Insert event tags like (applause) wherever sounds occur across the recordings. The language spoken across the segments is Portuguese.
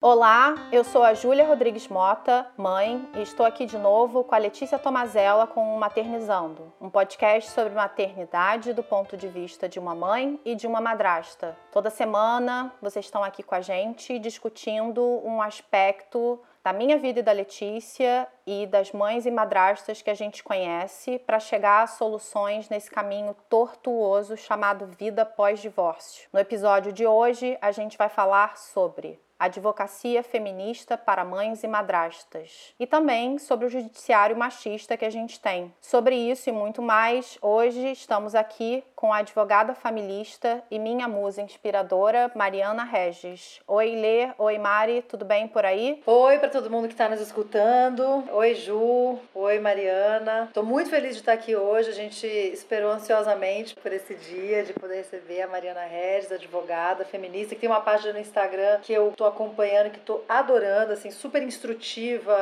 Olá, eu sou a Júlia Rodrigues Mota, mãe, e estou aqui de novo com a Letícia Tomazella com o Maternizando, um podcast sobre maternidade do ponto de vista de uma mãe e de uma madrasta. Toda semana vocês estão aqui com a gente discutindo um aspecto da minha vida e da Letícia e das mães e madrastas que a gente conhece para chegar a soluções nesse caminho tortuoso chamado vida pós-divórcio. No episódio de hoje, a gente vai falar sobre advocacia feminista para mães e madrastas, e também sobre o judiciário machista que a gente tem. Sobre isso e muito mais, hoje estamos aqui com a advogada familista e minha musa inspiradora, Mariana Regis. Oi, Lê. Oi, Mari. Tudo bem por aí? Oi para todo mundo que está nos escutando. Oi, Ju. Oi, Mariana. Estou muito feliz de estar aqui hoje. A gente esperou ansiosamente por esse dia de poder receber a Mariana Regis, advogada feminista, que tem uma página no Instagram que eu estou acompanhando, que estou adorando, assim, super instrutiva,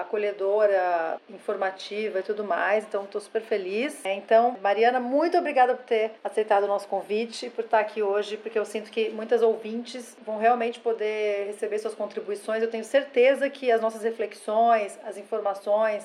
acolhedora, informativa e tudo mais. Então, estou super feliz. Então, Mariana, muito obrigada por ter aceitado o nosso convite, por estar aqui hoje, porque eu sinto que muitas ouvintes vão realmente poder receber suas contribuições. Eu tenho certeza que as nossas reflexões, as informações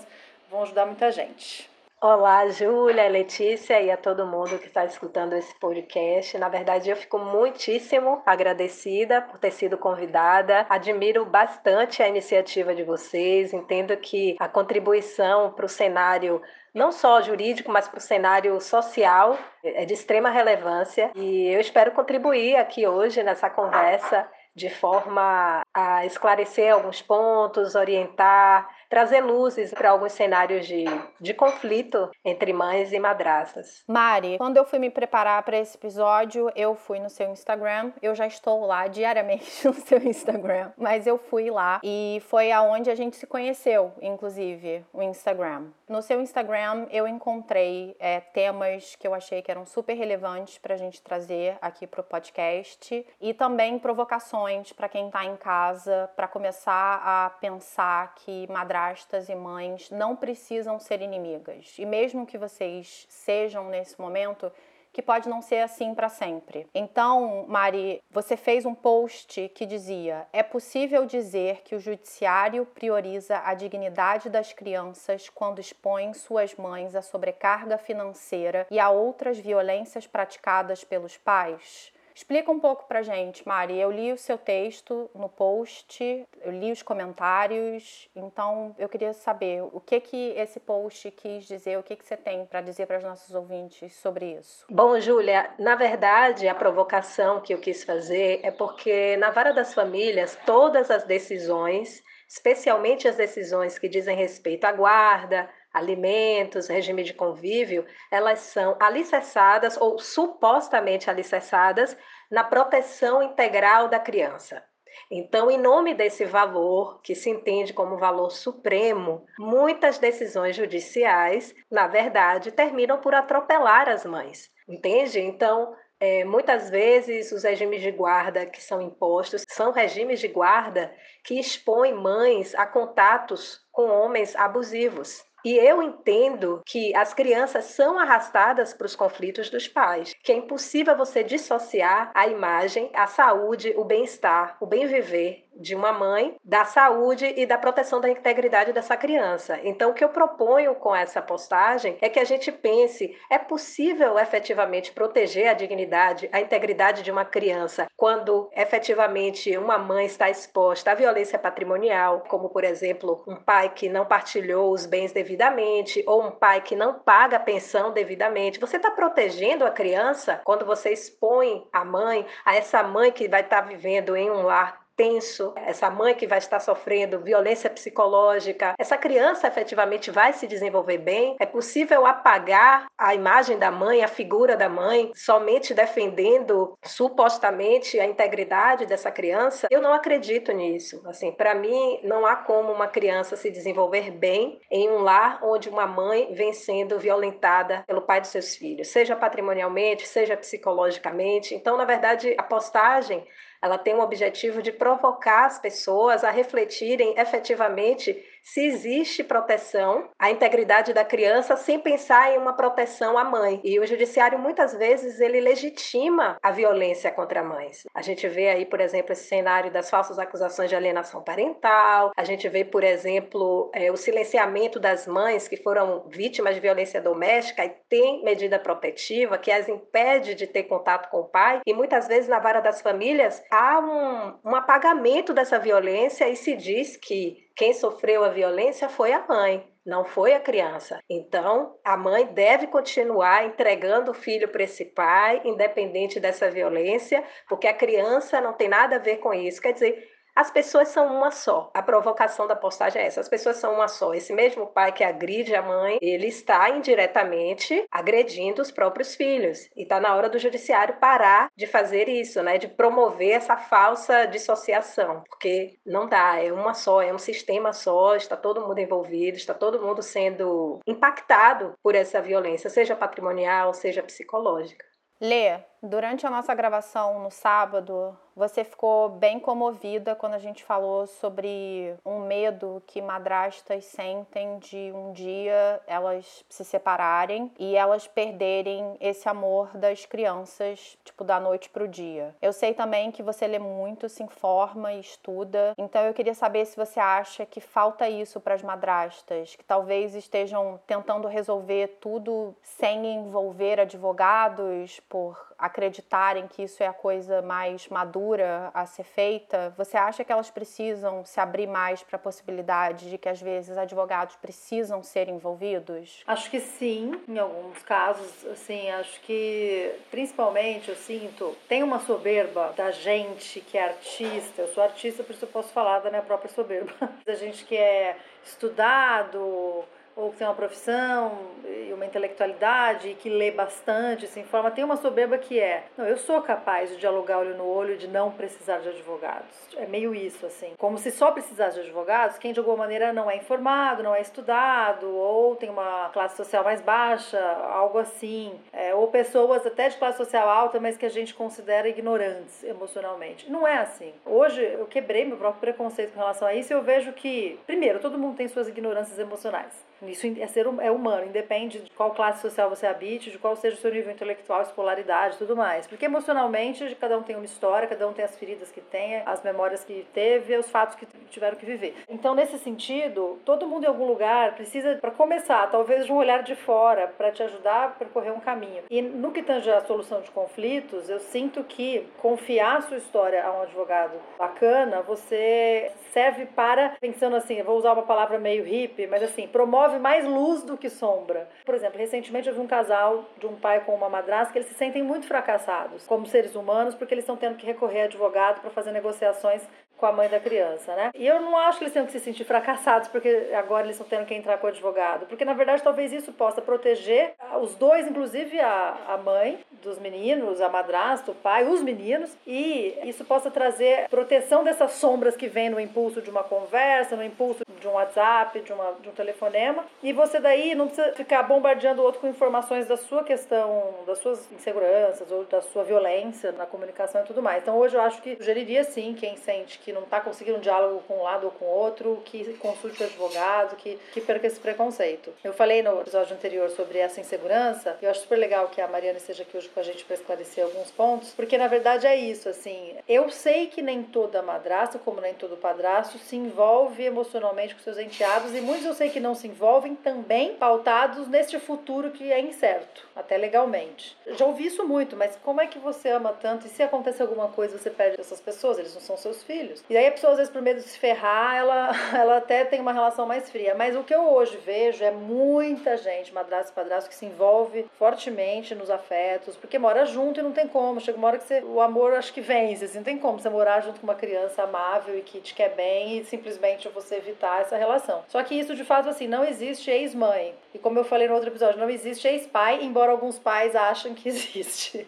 vão ajudar muita gente. Olá, Júlia, Letícia e a todo mundo que está escutando esse podcast. Na verdade, eu fico muitíssimo agradecida por ter sido convidada. Admiro bastante a iniciativa de vocês. Entendo que a contribuição para o cenário não só jurídico, mas para o cenário social é de extrema relevância. E eu espero contribuir aqui hoje nessa conversa de forma a esclarecer alguns pontos, orientar trazer luzes para alguns cenários de, de conflito entre mães e madrastas. Mari, quando eu fui me preparar para esse episódio, eu fui no seu Instagram. Eu já estou lá diariamente (laughs) no seu Instagram, mas eu fui lá e foi aonde a gente se conheceu, inclusive, o Instagram. No seu Instagram, eu encontrei é, temas que eu achei que eram super relevantes para a gente trazer aqui para o podcast e também provocações para quem está em casa para começar a pensar que madrasta madrastas e mães não precisam ser inimigas. E mesmo que vocês sejam nesse momento, que pode não ser assim para sempre. Então, Mari, você fez um post que dizia: é possível dizer que o judiciário prioriza a dignidade das crianças quando expõe suas mães à sobrecarga financeira e a outras violências praticadas pelos pais? Explica um pouco pra gente, Mari. Eu li o seu texto no post, eu li os comentários, então eu queria saber o que que esse post quis dizer, o que que você tem para dizer para os nossos ouvintes sobre isso. Bom, Júlia, na verdade, a provocação que eu quis fazer é porque na vara das famílias, todas as decisões, especialmente as decisões que dizem respeito à guarda, alimentos, regime de convívio, elas são alicerçadas ou supostamente alicerçadas na proteção integral da criança. Então, em nome desse valor, que se entende como valor supremo, muitas decisões judiciais, na verdade, terminam por atropelar as mães. Entende? Então, é, muitas vezes os regimes de guarda que são impostos são regimes de guarda que expõem mães a contatos com homens abusivos. E eu entendo que as crianças são arrastadas para os conflitos dos pais, que é impossível você dissociar a imagem, a saúde, o bem-estar, o bem viver de uma mãe, da saúde e da proteção da integridade dessa criança. Então, o que eu proponho com essa postagem é que a gente pense: é possível efetivamente proteger a dignidade, a integridade de uma criança quando efetivamente uma mãe está exposta à violência patrimonial, como por exemplo, um pai que não partilhou os bens devidamente ou um pai que não paga a pensão devidamente. Você está protegendo a criança quando você expõe a mãe a essa mãe que vai estar vivendo em um lar tenso, essa mãe que vai estar sofrendo violência psicológica, essa criança efetivamente vai se desenvolver bem? É possível apagar a imagem da mãe, a figura da mãe, somente defendendo supostamente a integridade dessa criança? Eu não acredito nisso. Assim, para mim não há como uma criança se desenvolver bem em um lar onde uma mãe vem sendo violentada pelo pai dos seus filhos, seja patrimonialmente, seja psicologicamente. Então, na verdade, a postagem ela tem o objetivo de provocar as pessoas a refletirem efetivamente se existe proteção à integridade da criança sem pensar em uma proteção à mãe. E o judiciário muitas vezes ele legitima a violência contra mães. A gente vê aí, por exemplo, esse cenário das falsas acusações de alienação parental. A gente vê, por exemplo, é, o silenciamento das mães que foram vítimas de violência doméstica e tem medida protetiva que as impede de ter contato com o pai. E muitas vezes na vara das famílias há um, um apagamento dessa violência e se diz que quem sofreu a violência foi a mãe, não foi a criança. Então, a mãe deve continuar entregando o filho para esse pai, independente dessa violência, porque a criança não tem nada a ver com isso. Quer dizer, as pessoas são uma só. A provocação da postagem é essa: as pessoas são uma só. Esse mesmo pai que agride a mãe, ele está indiretamente agredindo os próprios filhos. E está na hora do judiciário parar de fazer isso, né? De promover essa falsa dissociação. Porque não dá, é uma só, é um sistema só, está todo mundo envolvido, está todo mundo sendo impactado por essa violência, seja patrimonial, seja psicológica. Lê, durante a nossa gravação no sábado, você ficou bem comovida quando a gente falou sobre um medo que madrastas sentem de um dia elas se separarem e elas perderem esse amor das crianças, tipo, da noite pro dia. Eu sei também que você lê muito, se informa e estuda, então eu queria saber se você acha que falta isso para as madrastas, que talvez estejam tentando resolver tudo sem envolver advogados por acreditarem que isso é a coisa mais madura a ser feita, você acha que elas precisam se abrir mais para a possibilidade de que às vezes advogados precisam ser envolvidos? Acho que sim, em alguns casos, assim, acho que principalmente eu sinto, tem uma soberba da gente que é artista, eu sou artista, por isso eu posso falar da minha própria soberba, (laughs) da gente que é estudado, ou que tem uma profissão e uma intelectualidade e que lê bastante, se informa, tem uma soberba que é, não, eu sou capaz de dialogar olho no olho de não precisar de advogados. É meio isso, assim. Como se só precisasse de advogados, quem de alguma maneira não é informado, não é estudado, ou tem uma classe social mais baixa, algo assim. É, ou pessoas até de classe social alta, mas que a gente considera ignorantes emocionalmente. Não é assim. Hoje eu quebrei meu próprio preconceito com relação a isso e eu vejo que, primeiro, todo mundo tem suas ignorâncias emocionais. Isso é ser é humano, independe de qual classe social você habite, de qual seja o seu nível intelectual, escolaridade, tudo mais. Porque emocionalmente cada um tem uma história, cada um tem as feridas que tem, as memórias que teve, os fatos que tiveram que viver. Então, nesse sentido, todo mundo em algum lugar precisa, para começar, talvez de um olhar de fora, para te ajudar a percorrer um caminho. E no que tange a solução de conflitos, eu sinto que confiar a sua história a um advogado bacana, você serve para, pensando assim, vou usar uma palavra meio hippie, mas assim, promove mais luz do que sombra. Por exemplo, recentemente eu vi um casal de um pai com uma madrasta que eles se sentem muito fracassados como seres humanos porque eles estão tendo que recorrer a advogado para fazer negociações com a mãe da criança, né? E eu não acho que eles tenham que se sentir fracassados porque agora eles estão tendo que entrar com o advogado, porque na verdade talvez isso possa proteger os dois, inclusive a, a mãe dos meninos, a madrasta, o pai, os meninos, e isso possa trazer proteção dessas sombras que vêm no impulso de uma conversa, no impulso de um WhatsApp, de, uma, de um telefonema, e você daí não precisa ficar bombardeando o outro com informações da sua questão, das suas inseguranças ou da sua violência na comunicação e tudo mais. Então hoje eu acho que sugeriria sim quem sente que que não está conseguindo um diálogo com um lado ou com o outro, que consulte o advogado, que, que perca esse preconceito. Eu falei no episódio anterior sobre essa insegurança, e eu acho super legal que a Mariana esteja aqui hoje com a gente para esclarecer alguns pontos, porque na verdade é isso, assim, eu sei que nem toda madrasta, como nem todo padrasto, se envolve emocionalmente com seus enteados, e muitos eu sei que não se envolvem também pautados neste futuro que é incerto, até legalmente. Já ouvi isso muito, mas como é que você ama tanto e se acontece alguma coisa você perde essas pessoas? Eles não são seus filhos. E daí a pessoa, às vezes, por medo de se ferrar, ela, (laughs) ela até tem uma relação mais fria. Mas o que eu hoje vejo é muita gente, madrasto e padrasto, que se envolve fortemente nos afetos, porque mora junto e não tem como. Chega uma hora que você, o amor acho que vence, assim, não tem como você morar junto com uma criança amável e que te quer bem e simplesmente você evitar essa relação. Só que isso, de fato, assim, não existe ex-mãe. E como eu falei no outro episódio, não existe ex-pai, embora alguns pais achem que (laughs) existe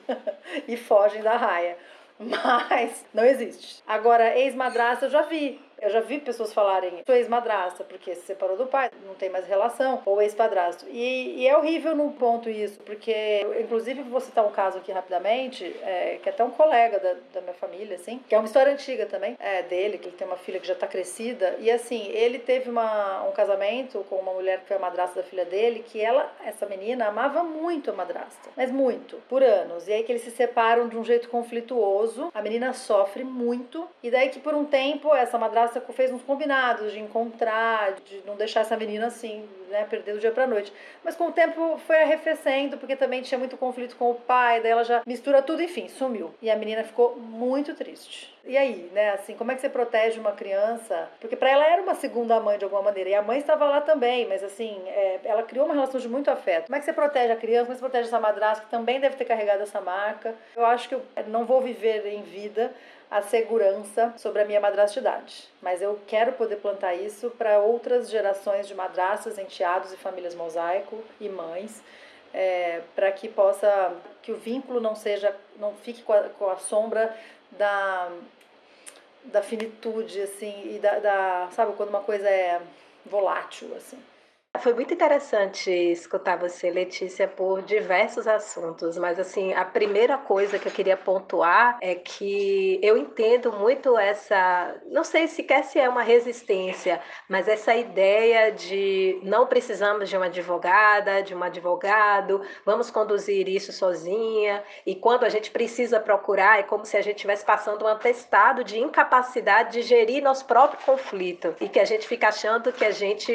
e fogem da raia. (laughs) Mas não existe. Agora, ex-madrasta eu já vi. Eu já vi pessoas falarem, sua ex-madrasta, porque se separou do pai, não tem mais relação, ou ex-padrasto. E, e, é horrível num ponto isso, porque, inclusive, vou citar um caso aqui rapidamente, é, que é até um colega da, da minha família, assim, que é uma história antiga também, é, dele, que ele tem uma filha que já tá crescida, e assim, ele teve uma, um casamento com uma mulher que foi a madrasta da filha dele, que ela, essa menina, amava muito a madrasta, mas muito, por anos. E aí que eles se separam de um jeito conflituoso, a menina sofre muito, e daí que por um tempo essa madrasta fez uns combinados de encontrar, de não deixar essa menina assim, né, perder do dia pra noite. Mas com o tempo foi arrefecendo, porque também tinha muito conflito com o pai, daí ela já mistura tudo, enfim, sumiu. E a menina ficou muito triste. E aí, né, assim, como é que você protege uma criança? Porque para ela era uma segunda mãe de alguma maneira, e a mãe estava lá também, mas assim, é, ela criou uma relação de muito afeto. Como é que você protege a criança? Como é que você protege essa madrasta que também deve ter carregado essa marca? Eu acho que eu não vou viver em vida a segurança sobre a minha madrastidade. Mas eu quero poder plantar isso para outras gerações de madrastas, e famílias mosaico e mães, é, para que possa que o vínculo não seja, não fique com a, com a sombra da da finitude assim e da, da sabe quando uma coisa é volátil assim. Foi muito interessante escutar você, Letícia, por diversos assuntos, mas assim, a primeira coisa que eu queria pontuar é que eu entendo muito essa, não sei sequer se é uma resistência, mas essa ideia de não precisamos de uma advogada, de um advogado, vamos conduzir isso sozinha, e quando a gente precisa procurar, é como se a gente estivesse passando um atestado de incapacidade de gerir nosso próprio conflito, e que a gente fica achando que a gente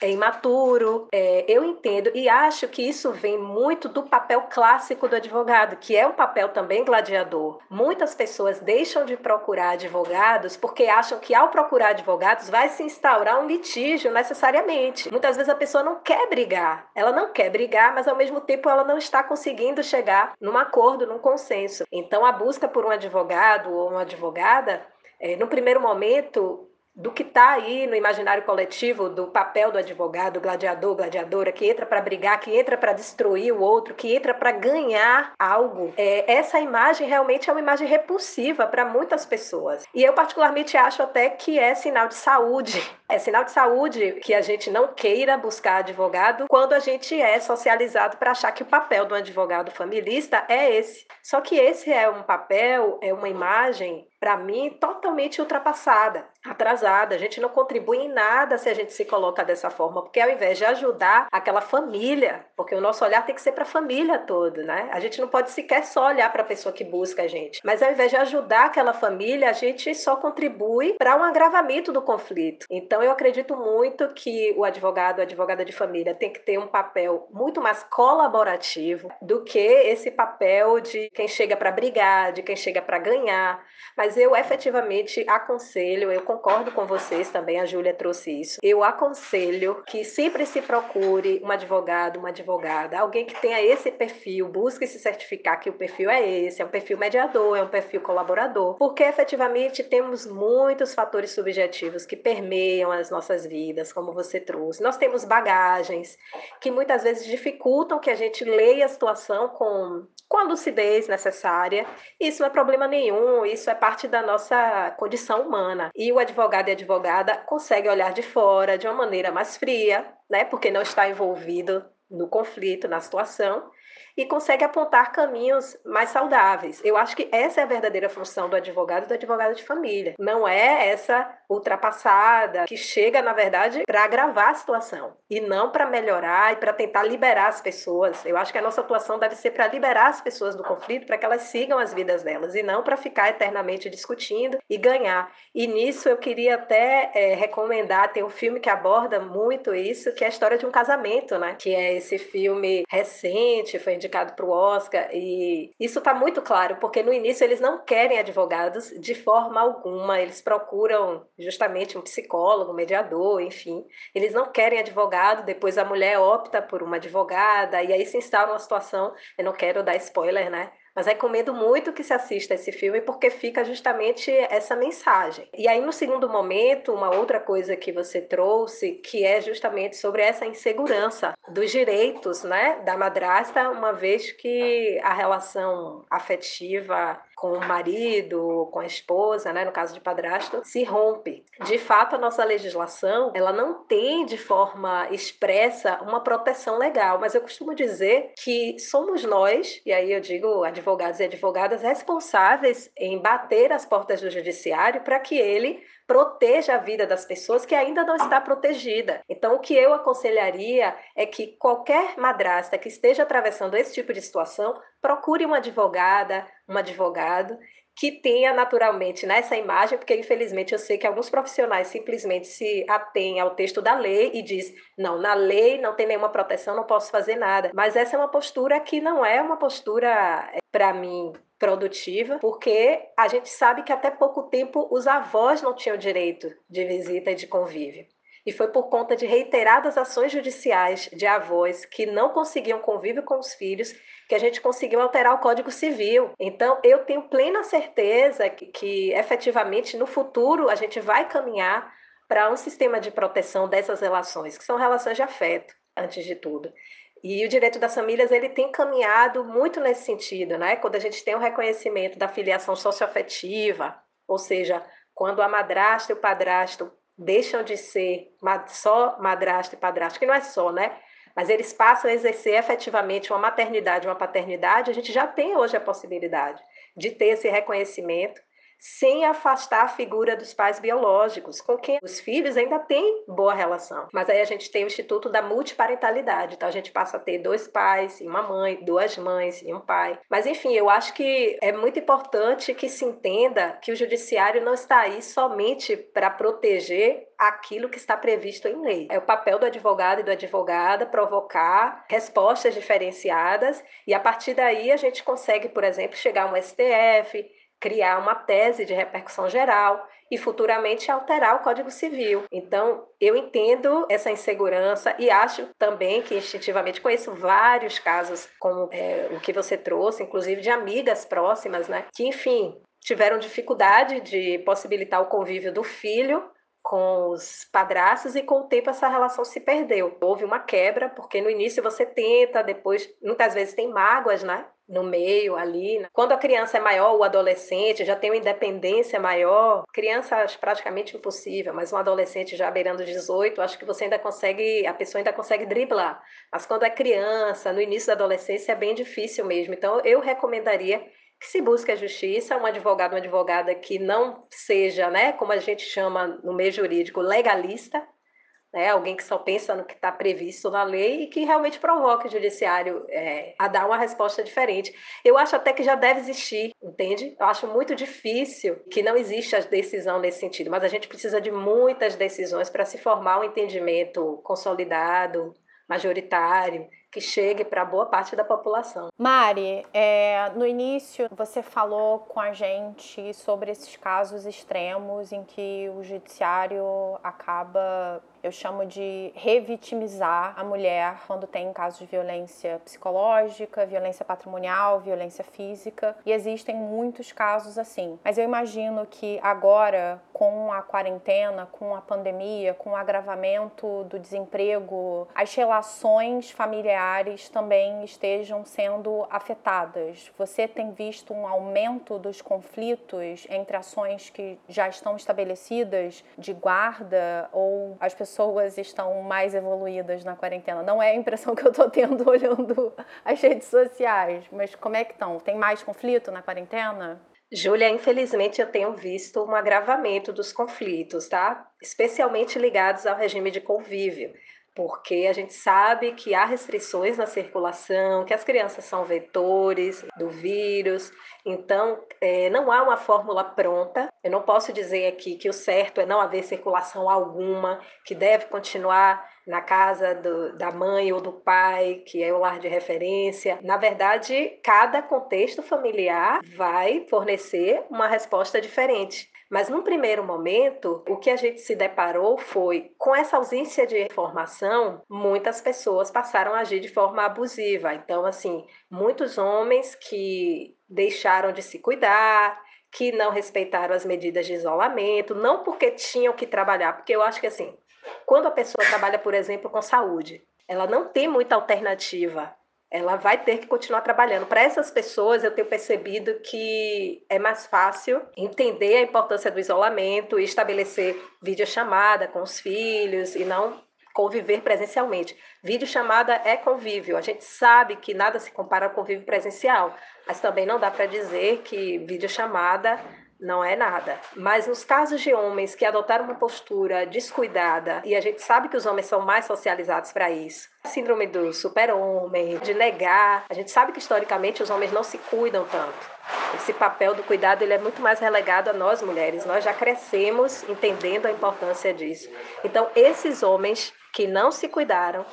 é imaturo futuro. É, eu entendo e acho que isso vem muito do papel clássico do advogado, que é um papel também gladiador. Muitas pessoas deixam de procurar advogados porque acham que ao procurar advogados vai se instaurar um litígio necessariamente. Muitas vezes a pessoa não quer brigar, ela não quer brigar, mas ao mesmo tempo ela não está conseguindo chegar num acordo, num consenso. Então a busca por um advogado ou uma advogada, é, no primeiro momento, do que está aí no imaginário coletivo do papel do advogado, gladiador, gladiadora, que entra para brigar, que entra para destruir o outro, que entra para ganhar algo. É, essa imagem realmente é uma imagem repulsiva para muitas pessoas. E eu, particularmente, acho até que é sinal de saúde. É sinal de saúde que a gente não queira buscar advogado quando a gente é socializado para achar que o papel do advogado familista é esse. Só que esse é um papel, é uma imagem para mim, totalmente ultrapassada, atrasada. A gente não contribui em nada se a gente se coloca dessa forma, porque ao invés de ajudar aquela família, porque o nosso olhar tem que ser para a família toda, né? A gente não pode sequer só olhar para a pessoa que busca a gente, mas ao invés de ajudar aquela família, a gente só contribui para um agravamento do conflito. Então, eu acredito muito que o advogado, a advogada de família, tem que ter um papel muito mais colaborativo do que esse papel de quem chega para brigar, de quem chega para ganhar. Mas eu efetivamente aconselho, eu concordo com vocês também, a Júlia trouxe isso. Eu aconselho que sempre se procure um advogado, uma advogada, alguém que tenha esse perfil, busque se certificar que o perfil é esse, é um perfil mediador, é um perfil colaborador, porque efetivamente temos muitos fatores subjetivos que permeiam as nossas vidas, como você trouxe. Nós temos bagagens que muitas vezes dificultam que a gente leia a situação com, com a lucidez necessária. Isso não é problema nenhum, isso é parte da nossa condição humana. E o advogado e a advogada conseguem olhar de fora de uma maneira mais fria, né? Porque não está envolvido no conflito, na situação, e consegue apontar caminhos mais saudáveis. Eu acho que essa é a verdadeira função do advogado e do advogado de família. Não é essa ultrapassada que chega, na verdade, para agravar a situação e não para melhorar e para tentar liberar as pessoas. Eu acho que a nossa atuação deve ser para liberar as pessoas do conflito, para que elas sigam as vidas delas e não para ficar eternamente discutindo e ganhar. E nisso eu queria até é, recomendar, tem um filme que aborda muito isso, que é a história de um casamento, né? Que é esse filme recente, foi indicado para o Oscar, e isso está muito claro, porque no início eles não querem advogados de forma alguma, eles procuram justamente um psicólogo, um mediador, enfim. Eles não querem advogado, depois a mulher opta por uma advogada, e aí se instala uma situação, eu não quero dar spoiler, né? Mas recomendo muito que se assista esse filme porque fica justamente essa mensagem. E aí, no segundo momento, uma outra coisa que você trouxe, que é justamente sobre essa insegurança dos direitos né, da madrasta, uma vez que a relação afetiva com o marido, com a esposa, né, no caso de padrasto, se rompe. De fato, a nossa legislação, ela não tem de forma expressa uma proteção legal, mas eu costumo dizer que somos nós, e aí eu digo advogados e advogadas responsáveis em bater as portas do judiciário para que ele proteja a vida das pessoas que ainda não está protegida. Então, o que eu aconselharia é que qualquer madrasta que esteja atravessando esse tipo de situação, procure uma advogada, um advogado que tenha naturalmente nessa imagem, porque infelizmente eu sei que alguns profissionais simplesmente se atêm ao texto da lei e diz, não, na lei não tem nenhuma proteção, não posso fazer nada. Mas essa é uma postura que não é uma postura eh, para mim produtiva, porque a gente sabe que até pouco tempo os avós não tinham direito de visita e de convívio. E foi por conta de reiteradas ações judiciais de avós que não conseguiam convívio com os filhos que a gente conseguiu alterar o Código Civil. Então, eu tenho plena certeza que, que efetivamente no futuro a gente vai caminhar para um sistema de proteção dessas relações, que são relações de afeto, antes de tudo. E o direito das famílias ele tem caminhado muito nesse sentido, né? Quando a gente tem o reconhecimento da filiação socioafetiva, ou seja, quando a madrasta e o padrasto deixam de ser só madrasta e padrasto, que não é só, né? Mas eles passam a exercer efetivamente uma maternidade, uma paternidade, a gente já tem hoje a possibilidade de ter esse reconhecimento sem afastar a figura dos pais biológicos, com quem os filhos ainda têm boa relação. Mas aí a gente tem o Instituto da Multiparentalidade, então a gente passa a ter dois pais e uma mãe, duas mães e um pai. Mas enfim, eu acho que é muito importante que se entenda que o judiciário não está aí somente para proteger aquilo que está previsto em lei. É o papel do advogado e da advogada provocar respostas diferenciadas e a partir daí a gente consegue, por exemplo, chegar a um STF, criar uma tese de repercussão geral e futuramente alterar o Código Civil. Então, eu entendo essa insegurança e acho também que instintivamente conheço vários casos como é, o que você trouxe, inclusive de amigas próximas, né, que enfim tiveram dificuldade de possibilitar o convívio do filho com os padrastos e com o tempo essa relação se perdeu. Houve uma quebra, porque no início você tenta, depois muitas vezes tem mágoas, né? no meio ali. Né? Quando a criança é maior, o adolescente já tem uma independência maior, criança acho praticamente impossível, mas um adolescente já beirando 18, acho que você ainda consegue, a pessoa ainda consegue driblar. Mas quando é criança, no início da adolescência é bem difícil mesmo. Então eu recomendaria que se busque a justiça, um advogado, uma advogada que não seja, né, como a gente chama no meio jurídico, legalista, né? alguém que só pensa no que está previsto na lei e que realmente provoque o judiciário é, a dar uma resposta diferente. Eu acho até que já deve existir, entende? Eu acho muito difícil que não exista decisão nesse sentido, mas a gente precisa de muitas decisões para se formar um entendimento consolidado, majoritário, que chegue para boa parte da população. Mari, é, no início você falou com a gente sobre esses casos extremos em que o judiciário acaba eu chamo de revitimizar a mulher quando tem casos de violência psicológica, violência patrimonial, violência física, e existem muitos casos assim. Mas eu imagino que agora, com a quarentena, com a pandemia, com o agravamento do desemprego, as relações familiares também estejam sendo afetadas. Você tem visto um aumento dos conflitos entre ações que já estão estabelecidas de guarda ou as pessoas pessoas estão mais evoluídas na quarentena. Não é a impressão que eu estou tendo (laughs) olhando as redes sociais, mas como é que estão? Tem mais conflito na quarentena? Júlia, infelizmente eu tenho visto um agravamento dos conflitos, tá? Especialmente ligados ao regime de convívio porque a gente sabe que há restrições na circulação, que as crianças são vetores do vírus, então é, não há uma fórmula pronta. Eu não posso dizer aqui que o certo é não haver circulação alguma, que deve continuar na casa do, da mãe ou do pai, que é o lar de referência. Na verdade, cada contexto familiar vai fornecer uma resposta diferente. Mas num primeiro momento, o que a gente se deparou foi com essa ausência de informação, muitas pessoas passaram a agir de forma abusiva. Então, assim, muitos homens que deixaram de se cuidar, que não respeitaram as medidas de isolamento, não porque tinham que trabalhar, porque eu acho que assim, quando a pessoa trabalha, por exemplo, com saúde, ela não tem muita alternativa ela vai ter que continuar trabalhando. Para essas pessoas, eu tenho percebido que é mais fácil entender a importância do isolamento e estabelecer videochamada com os filhos e não conviver presencialmente. Videochamada é convívio. A gente sabe que nada se compara ao convívio presencial, mas também não dá para dizer que videochamada não é nada. Mas nos casos de homens que adotaram uma postura descuidada, e a gente sabe que os homens são mais socializados para isso, síndrome do super-homem, de negar, a gente sabe que historicamente os homens não se cuidam tanto. Esse papel do cuidado ele é muito mais relegado a nós mulheres. Nós já crescemos entendendo a importância disso. Então, esses homens que não se cuidaram,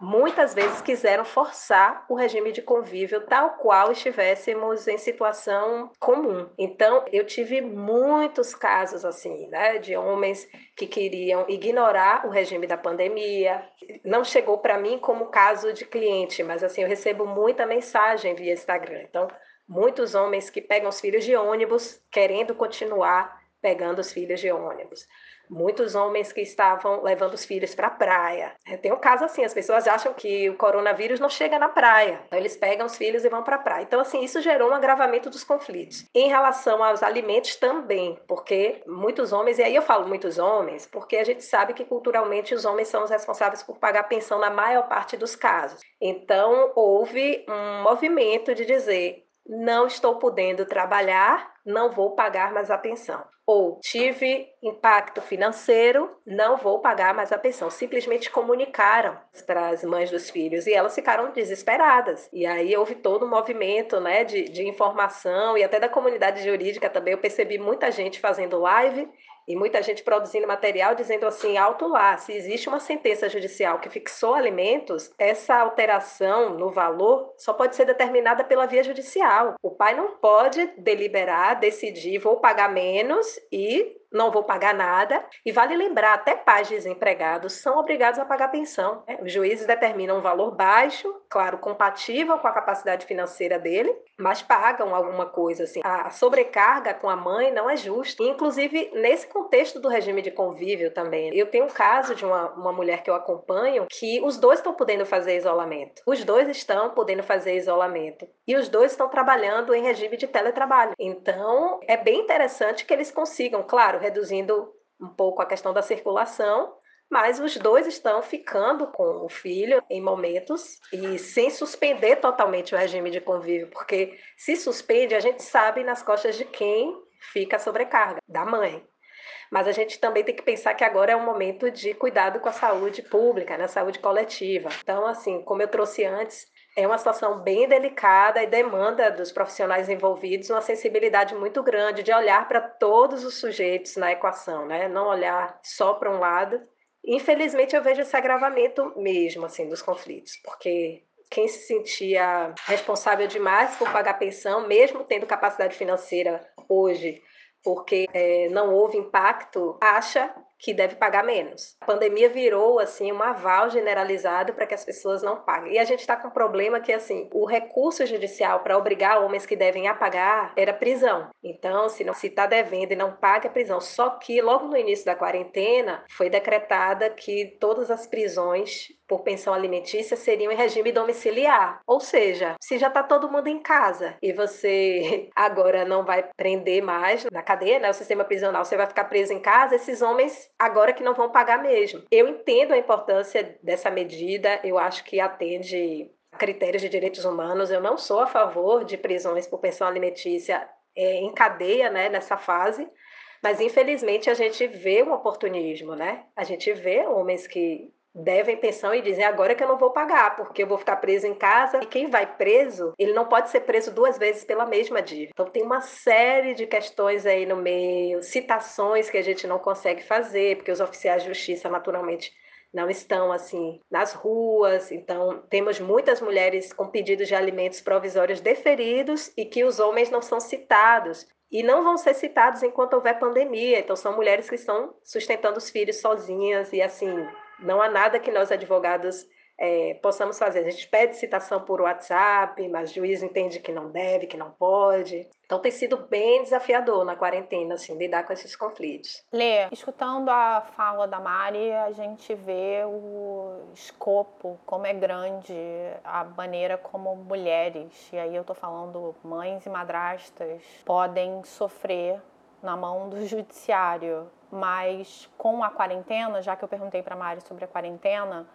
muitas vezes quiseram forçar o regime de convívio tal qual estivéssemos em situação comum. Então, eu tive muitos casos assim, né, de homens que queriam ignorar o regime da pandemia. Não chegou para mim como caso de cliente, mas assim, eu recebo muita mensagem via Instagram. Então, muitos homens que pegam os filhos de ônibus querendo continuar pegando os filhos de ônibus muitos homens que estavam levando os filhos para a praia. É, tem um caso assim, as pessoas acham que o coronavírus não chega na praia. Então eles pegam os filhos e vão para a praia. Então assim, isso gerou um agravamento dos conflitos. Em relação aos alimentos também, porque muitos homens, e aí eu falo muitos homens, porque a gente sabe que culturalmente os homens são os responsáveis por pagar pensão na maior parte dos casos. Então houve um movimento de dizer não estou podendo trabalhar, não vou pagar mais a pensão. Ou tive impacto financeiro, não vou pagar mais a pensão. Simplesmente comunicaram para as mães dos filhos e elas ficaram desesperadas. E aí houve todo um movimento né, de, de informação e até da comunidade jurídica também. Eu percebi muita gente fazendo live e muita gente produzindo material dizendo assim, alto lá, se existe uma sentença judicial que fixou alimentos, essa alteração no valor só pode ser determinada pela via judicial. O pai não pode deliberar, decidir, vou pagar menos e não vou pagar nada. E vale lembrar, até pais desempregados são obrigados a pagar pensão. Né? Os juízes determinam um valor baixo, claro, compatível com a capacidade financeira dele, mas pagam alguma coisa assim. A sobrecarga com a mãe não é justa. Inclusive, nesse contexto do regime de convívio também. Eu tenho um caso de uma, uma mulher que eu acompanho que os dois estão podendo fazer isolamento. Os dois estão podendo fazer isolamento. E os dois estão trabalhando em regime de teletrabalho. Então, é bem interessante que eles consigam, claro, claro, reduzindo um pouco a questão da circulação, mas os dois estão ficando com o filho em momentos e sem suspender totalmente o regime de convívio, porque se suspende, a gente sabe nas costas de quem fica a sobrecarga, da mãe. Mas a gente também tem que pensar que agora é um momento de cuidado com a saúde pública, né, saúde coletiva. Então, assim, como eu trouxe antes, é uma situação bem delicada e demanda dos profissionais envolvidos uma sensibilidade muito grande de olhar para todos os sujeitos na equação, né? Não olhar só para um lado. Infelizmente, eu vejo esse agravamento mesmo, assim, dos conflitos, porque quem se sentia responsável demais por pagar pensão, mesmo tendo capacidade financeira hoje, porque é, não houve impacto, acha que deve pagar menos. A pandemia virou assim um aval generalizado para que as pessoas não paguem. E a gente está com um problema que assim, o recurso judicial para obrigar homens que devem a pagar era prisão. Então, se não se está devendo e não paga é prisão. Só que logo no início da quarentena foi decretada que todas as prisões por pensão alimentícia seriam em regime domiciliar. Ou seja, se já está todo mundo em casa e você (laughs) agora não vai prender mais na cadeia, né, o sistema prisional, você vai ficar preso em casa, esses homens agora que não vão pagar mesmo. Eu entendo a importância dessa medida, eu acho que atende critérios de direitos humanos. Eu não sou a favor de prisões por pensão alimentícia é, em cadeia, né, nessa fase. Mas infelizmente a gente vê um oportunismo, né? A gente vê homens que devem pensão e dizem agora que eu não vou pagar, porque eu vou ficar preso em casa. E quem vai preso, ele não pode ser preso duas vezes pela mesma dívida. Então tem uma série de questões aí no meio, citações que a gente não consegue fazer, porque os oficiais de justiça naturalmente não estão assim nas ruas. Então, temos muitas mulheres com pedidos de alimentos provisórios deferidos e que os homens não são citados. E não vão ser citados enquanto houver pandemia. Então, são mulheres que estão sustentando os filhos sozinhas e assim, não há nada que nós advogados é, possamos fazer. A gente pede citação por WhatsApp, mas o juiz entende que não deve, que não pode. Então tem sido bem desafiador na quarentena, assim, lidar com esses conflitos. Lê, escutando a fala da Mari, a gente vê o escopo, como é grande a maneira como mulheres, e aí eu tô falando mães e madrastas, podem sofrer na mão do judiciário. Mas com a quarentena, já que eu perguntei para Mari sobre a quarentena,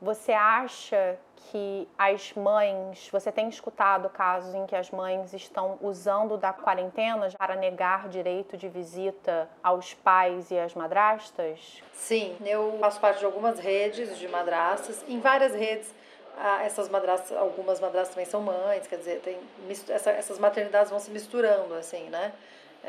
você acha que as mães, você tem escutado casos em que as mães estão usando da quarentena para negar direito de visita aos pais e às madrastas? Sim, eu faço parte de algumas redes de madrastas, em várias redes essas madrastas, algumas madrastas também são mães, quer dizer, tem, essa, essas maternidades vão se misturando, assim, né?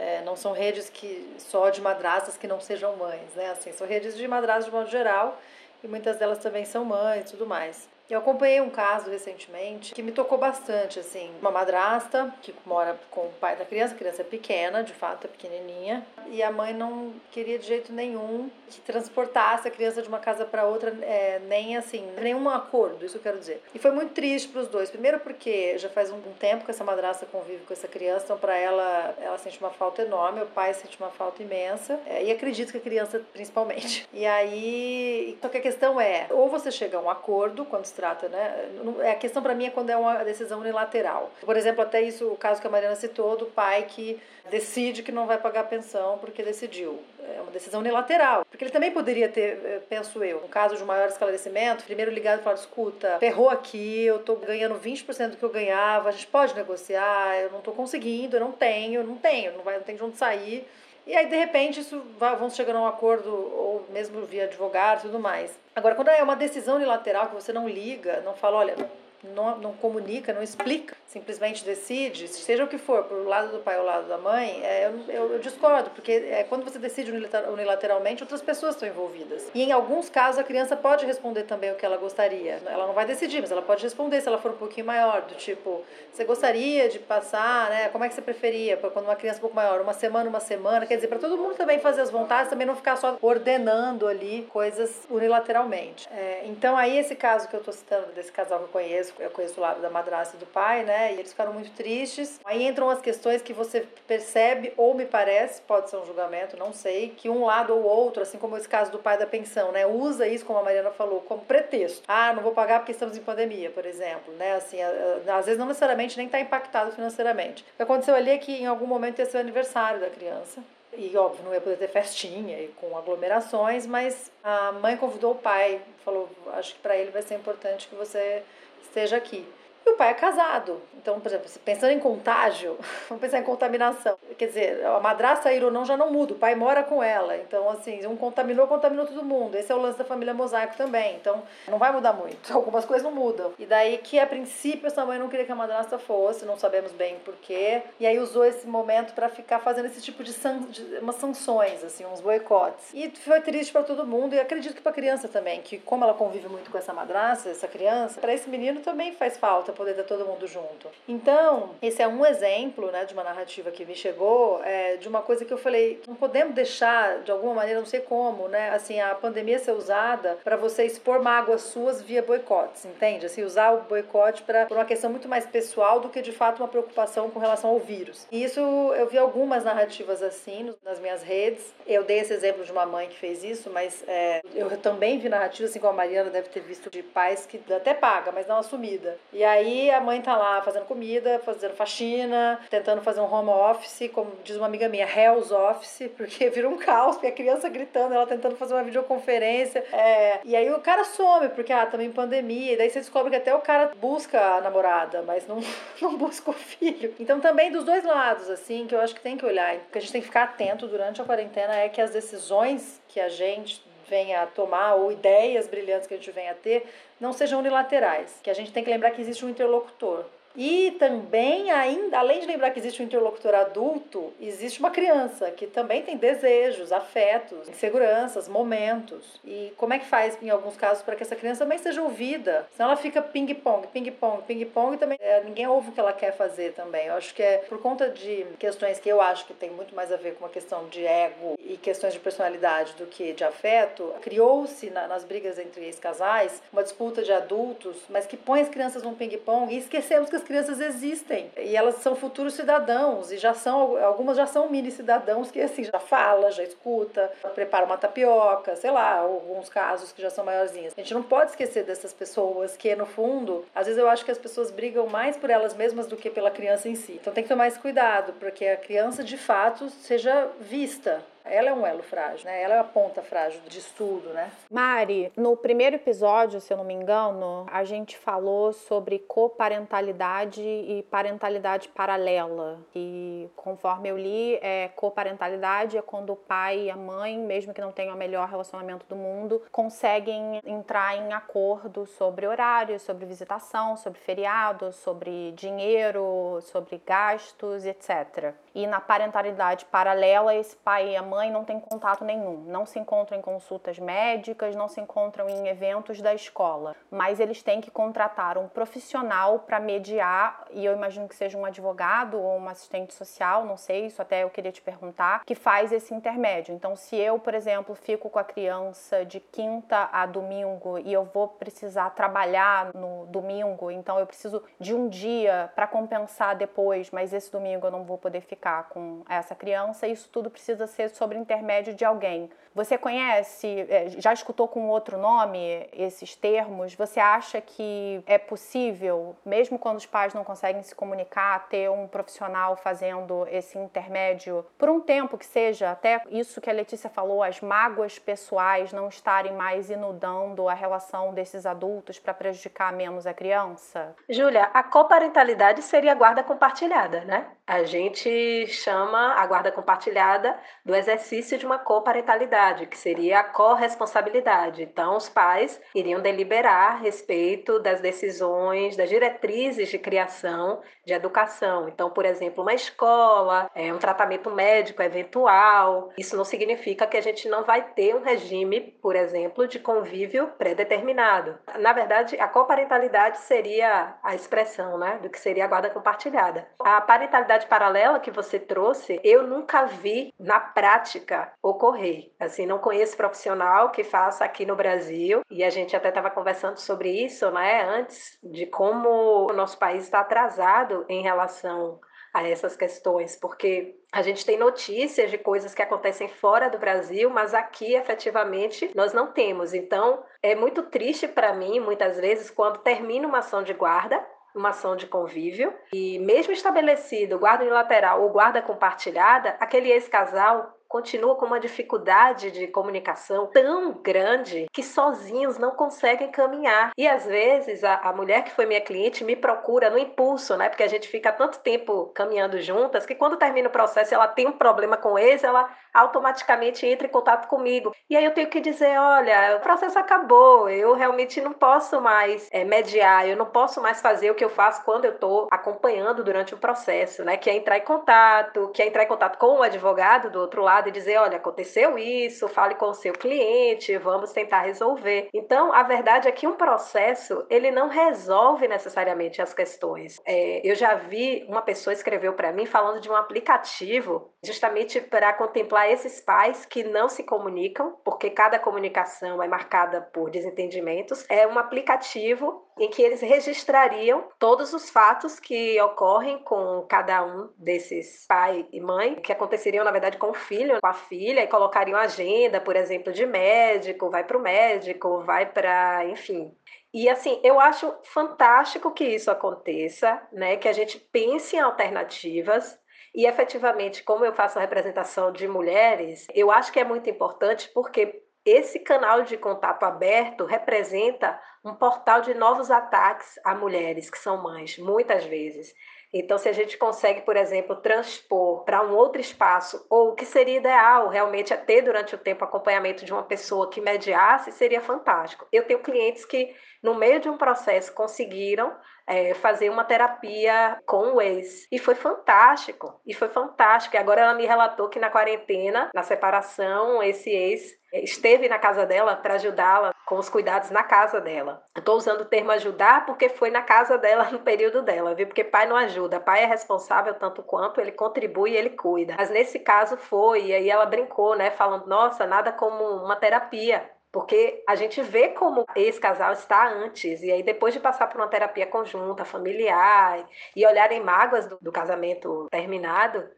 É, não são redes que só de madrastas que não sejam mães, né? Assim, são redes de madrastas de modo geral e muitas delas também são mães e tudo mais. Eu acompanhei um caso recentemente que me tocou bastante, assim, uma madrasta que mora com o pai da criança, a criança é pequena, de fato é pequenininha, e a mãe não queria de jeito nenhum que transportasse a criança de uma casa para outra, é, nem assim, nenhum acordo, isso eu quero dizer. E foi muito triste para os dois, primeiro porque já faz um, tempo que essa madrasta convive com essa criança, então para ela, ela sente uma falta enorme, o pai sente uma falta imensa, é, e acredito que a criança principalmente. E aí, só que a questão é, ou você chega a um acordo quando se trata, né? É, a questão para mim é quando é uma decisão unilateral. Por exemplo, até isso, o caso que a Mariana citou, do pai que decide que não vai pagar pensão porque decidiu. É uma decisão unilateral. Porque ele também poderia ter, eh, penso eu, um caso de maior esclarecimento, primeiro ligado e falar, escuta, ferrou aqui, eu tô ganhando 20% do que eu ganhava, a gente pode negociar, eu não tô conseguindo, eu não tenho, não tenho, não, vai, não tem de onde sair. E aí, de repente, isso vai, vamos chegar a um acordo, ou mesmo via advogado e tudo mais. Agora, quando é uma decisão unilateral que você não liga, não fala, olha, não, não comunica, não explica, simplesmente decide, seja o que for, por lado do pai ou lado da mãe, é, eu, eu, eu, discordo, porque é, quando você decide unilateralmente, outras pessoas estão envolvidas. E em alguns casos a criança pode responder também o que ela gostaria. Ela não vai decidir, mas ela pode responder se ela for um pouquinho maior, do tipo, você gostaria de passar, né? Como é que você preferia? Quando uma criança um pouco maior, uma semana, uma semana, quer dizer, para todo mundo também fazer as vontades, também não ficar só ordenando ali coisas unilateralmente. É, então aí esse caso que eu estou citando, desse casal que eu conheço, eu conheço o lado da madrasta e do pai, né? E eles ficaram muito tristes. Aí entram as questões que você percebe, ou me parece, pode ser um julgamento, não sei, que um lado ou outro, assim como esse caso do pai da pensão, né? Usa isso, como a Mariana falou, como pretexto. Ah, não vou pagar porque estamos em pandemia, por exemplo, né? Assim, às vezes não necessariamente nem está impactado financeiramente. O que aconteceu ali é que em algum momento ia ser o aniversário da criança. E óbvio, não ia poder ter festinha e com aglomerações, mas a mãe convidou o pai, falou: acho que para ele vai ser importante que você esteja aqui. O pai é casado. Então, por exemplo, pensando em contágio, (laughs) vamos pensar em contaminação. Quer dizer, a madrasta ir ou não já não muda, o pai mora com ela. Então, assim, um contaminou, contaminou todo mundo. Esse é o lance da família mosaico também. Então, não vai mudar muito. (laughs) Algumas coisas não mudam. E daí que, a princípio, essa mãe não queria que a madrasta fosse, não sabemos bem porquê. E aí usou esse momento para ficar fazendo esse tipo de, san... de umas sanções, assim, uns boicotes. E foi triste para todo mundo e acredito que para a criança também, que como ela convive muito com essa madrasta, essa criança, para esse menino também faz falta poder ter todo mundo junto. Então, esse é um exemplo, né, de uma narrativa que me chegou, é, de uma coisa que eu falei, não podemos deixar, de alguma maneira, não sei como, né, assim, a pandemia ser usada para você expor mágoas suas via boicotes, entende? Assim, usar o boicote para uma questão muito mais pessoal do que, de fato, uma preocupação com relação ao vírus. E isso, eu vi algumas narrativas assim nas minhas redes. Eu dei esse exemplo de uma mãe que fez isso, mas é, eu também vi narrativas, assim como a Mariana deve ter visto, de pais que até paga, mas não assumida. E aí aí a mãe tá lá fazendo comida, fazendo faxina, tentando fazer um home office, como diz uma amiga minha, Hell's Office, porque (laughs) vira um caos, porque a criança gritando, ela tentando fazer uma videoconferência. É, e aí o cara some, porque ah, também pandemia, e daí você descobre que até o cara busca a namorada, mas não, (laughs) não busca o filho. Então também dos dois lados, assim, que eu acho que tem que olhar, que a gente tem que ficar atento durante a quarentena é que as decisões que a gente venha a tomar ou ideias brilhantes que a gente venha a ter não sejam unilaterais, que a gente tem que lembrar que existe um interlocutor. E também, ainda, além de lembrar que existe um interlocutor adulto, existe uma criança que também tem desejos, afetos, inseguranças, momentos. E como é que faz, em alguns casos, para que essa criança também seja ouvida? Senão ela fica ping-pong, ping-pong, ping-pong e também é, ninguém ouve o que ela quer fazer também. Eu acho que é por conta de questões que eu acho que tem muito mais a ver com uma questão de ego e questões de personalidade do que de afeto, criou-se na, nas brigas entre ex-casais uma disputa de adultos, mas que põe as crianças num ping-pong e esquecemos que as crianças existem e elas são futuros cidadãos e já são algumas já são mini cidadãos que assim já fala, já escuta, prepara uma tapioca, sei lá, alguns casos que já são maiorzinhas. A gente não pode esquecer dessas pessoas que no fundo, às vezes eu acho que as pessoas brigam mais por elas mesmas do que pela criança em si. Então tem que tomar esse cuidado, porque a criança de fato seja vista ela é um elo frágil, né? Ela é a ponta frágil de estudo, né? Mari, no primeiro episódio, se eu não me engano, a gente falou sobre coparentalidade e parentalidade paralela. E conforme eu li, é, coparentalidade é quando o pai e a mãe, mesmo que não tenham o melhor relacionamento do mundo, conseguem entrar em acordo sobre horários, sobre visitação, sobre feriados, sobre dinheiro, sobre gastos, etc. E na parentalidade paralela, esse pai e a mãe não têm contato nenhum, não se encontram em consultas médicas, não se encontram em eventos da escola, mas eles têm que contratar um profissional para mediar, e eu imagino que seja um advogado ou uma assistente social, não sei, isso até eu queria te perguntar, que faz esse intermédio. Então, se eu, por exemplo, fico com a criança de quinta a domingo e eu vou precisar trabalhar no domingo, então eu preciso de um dia para compensar depois, mas esse domingo eu não vou poder ficar com essa criança, isso tudo precisa ser sobre intermédio de alguém. Você conhece, é, já escutou com outro nome esses termos? Você acha que é possível, mesmo quando os pais não conseguem se comunicar, ter um profissional fazendo esse intermédio por um tempo que seja, até isso que a Letícia falou, as mágoas pessoais não estarem mais inundando a relação desses adultos para prejudicar menos a criança? Júlia, a coparentalidade seria guarda compartilhada, né? A gente chama a guarda compartilhada do exercício de uma coparentalidade, que seria a corresponsabilidade. Então, os pais iriam deliberar a respeito das decisões, das diretrizes de criação, de educação. Então, por exemplo, uma escola, é, um tratamento médico eventual. Isso não significa que a gente não vai ter um regime, por exemplo, de convívio pré-determinado. Na verdade, a coparentalidade seria a expressão né, do que seria a guarda compartilhada. A parentalidade realidade paralela que você trouxe, eu nunca vi na prática ocorrer. Assim, não conheço profissional que faça aqui no Brasil, e a gente até estava conversando sobre isso, né, antes, de como o nosso país está atrasado em relação a essas questões, porque a gente tem notícias de coisas que acontecem fora do Brasil, mas aqui efetivamente nós não temos. Então, é muito triste para mim, muitas vezes, quando termina uma ação de guarda uma ação de convívio. E mesmo estabelecido guarda unilateral ou guarda compartilhada, aquele ex-casal continua com uma dificuldade de comunicação tão grande que sozinhos não conseguem caminhar. E às vezes a, a mulher que foi minha cliente me procura no impulso, né? Porque a gente fica tanto tempo caminhando juntas que quando termina o processo ela tem um problema com eles, ela automaticamente entra em contato comigo. E aí eu tenho que dizer: olha, o processo acabou, eu realmente não posso mais é, mediar, eu não posso mais fazer o que eu faço quando eu estou acompanhando durante o processo, né? Que é entrar em contato, que é entrar em contato com o advogado do outro lado lado e dizer, olha, aconteceu isso, fale com o seu cliente, vamos tentar resolver. Então, a verdade é que um processo, ele não resolve necessariamente as questões. É, eu já vi uma pessoa escreveu para mim falando de um aplicativo justamente para contemplar esses pais que não se comunicam, porque cada comunicação é marcada por desentendimentos. É um aplicativo em que eles registrariam todos os fatos que ocorrem com cada um desses pai e mãe, que aconteceriam na verdade com o filho filho, com a filha, e colocariam agenda, por exemplo, de médico, vai para o médico, vai para, enfim. E assim, eu acho fantástico que isso aconteça, né? Que a gente pense em alternativas. E efetivamente, como eu faço a representação de mulheres, eu acho que é muito importante porque esse canal de contato aberto representa um portal de novos ataques a mulheres que são mães, muitas vezes. Então, se a gente consegue, por exemplo, transpor para um outro espaço, ou o que seria ideal realmente é ter durante o tempo acompanhamento de uma pessoa que mediasse, seria fantástico. Eu tenho clientes que, no meio de um processo, conseguiram é, fazer uma terapia com o ex. E foi fantástico. E foi fantástico. E agora ela me relatou que na quarentena, na separação, esse ex esteve na casa dela para ajudá-la com os cuidados na casa dela. Estou usando o termo ajudar porque foi na casa dela (laughs) no período dela, viu? Porque pai não ajuda, pai é responsável tanto quanto, ele contribui e ele cuida. Mas nesse caso foi, e aí ela brincou, né? Falando, nossa, nada como uma terapia. Porque a gente vê como esse casal está antes, e aí depois de passar por uma terapia conjunta, familiar, e olharem mágoas do, do casamento terminado,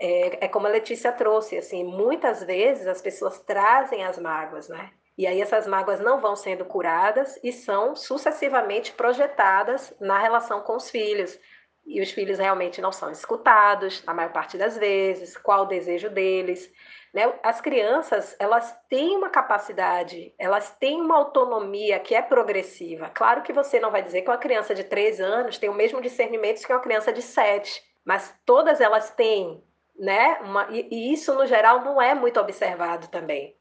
é, é como a Letícia trouxe, assim, muitas vezes as pessoas trazem as mágoas, né? E aí essas mágoas não vão sendo curadas e são sucessivamente projetadas na relação com os filhos. E os filhos realmente não são escutados, na maior parte das vezes, qual o desejo deles. Né? As crianças, elas têm uma capacidade, elas têm uma autonomia que é progressiva. Claro que você não vai dizer que uma criança de 3 anos tem o mesmo discernimento que uma criança de 7, mas todas elas têm né? Uma, e, e isso, no geral, não é muito observado também.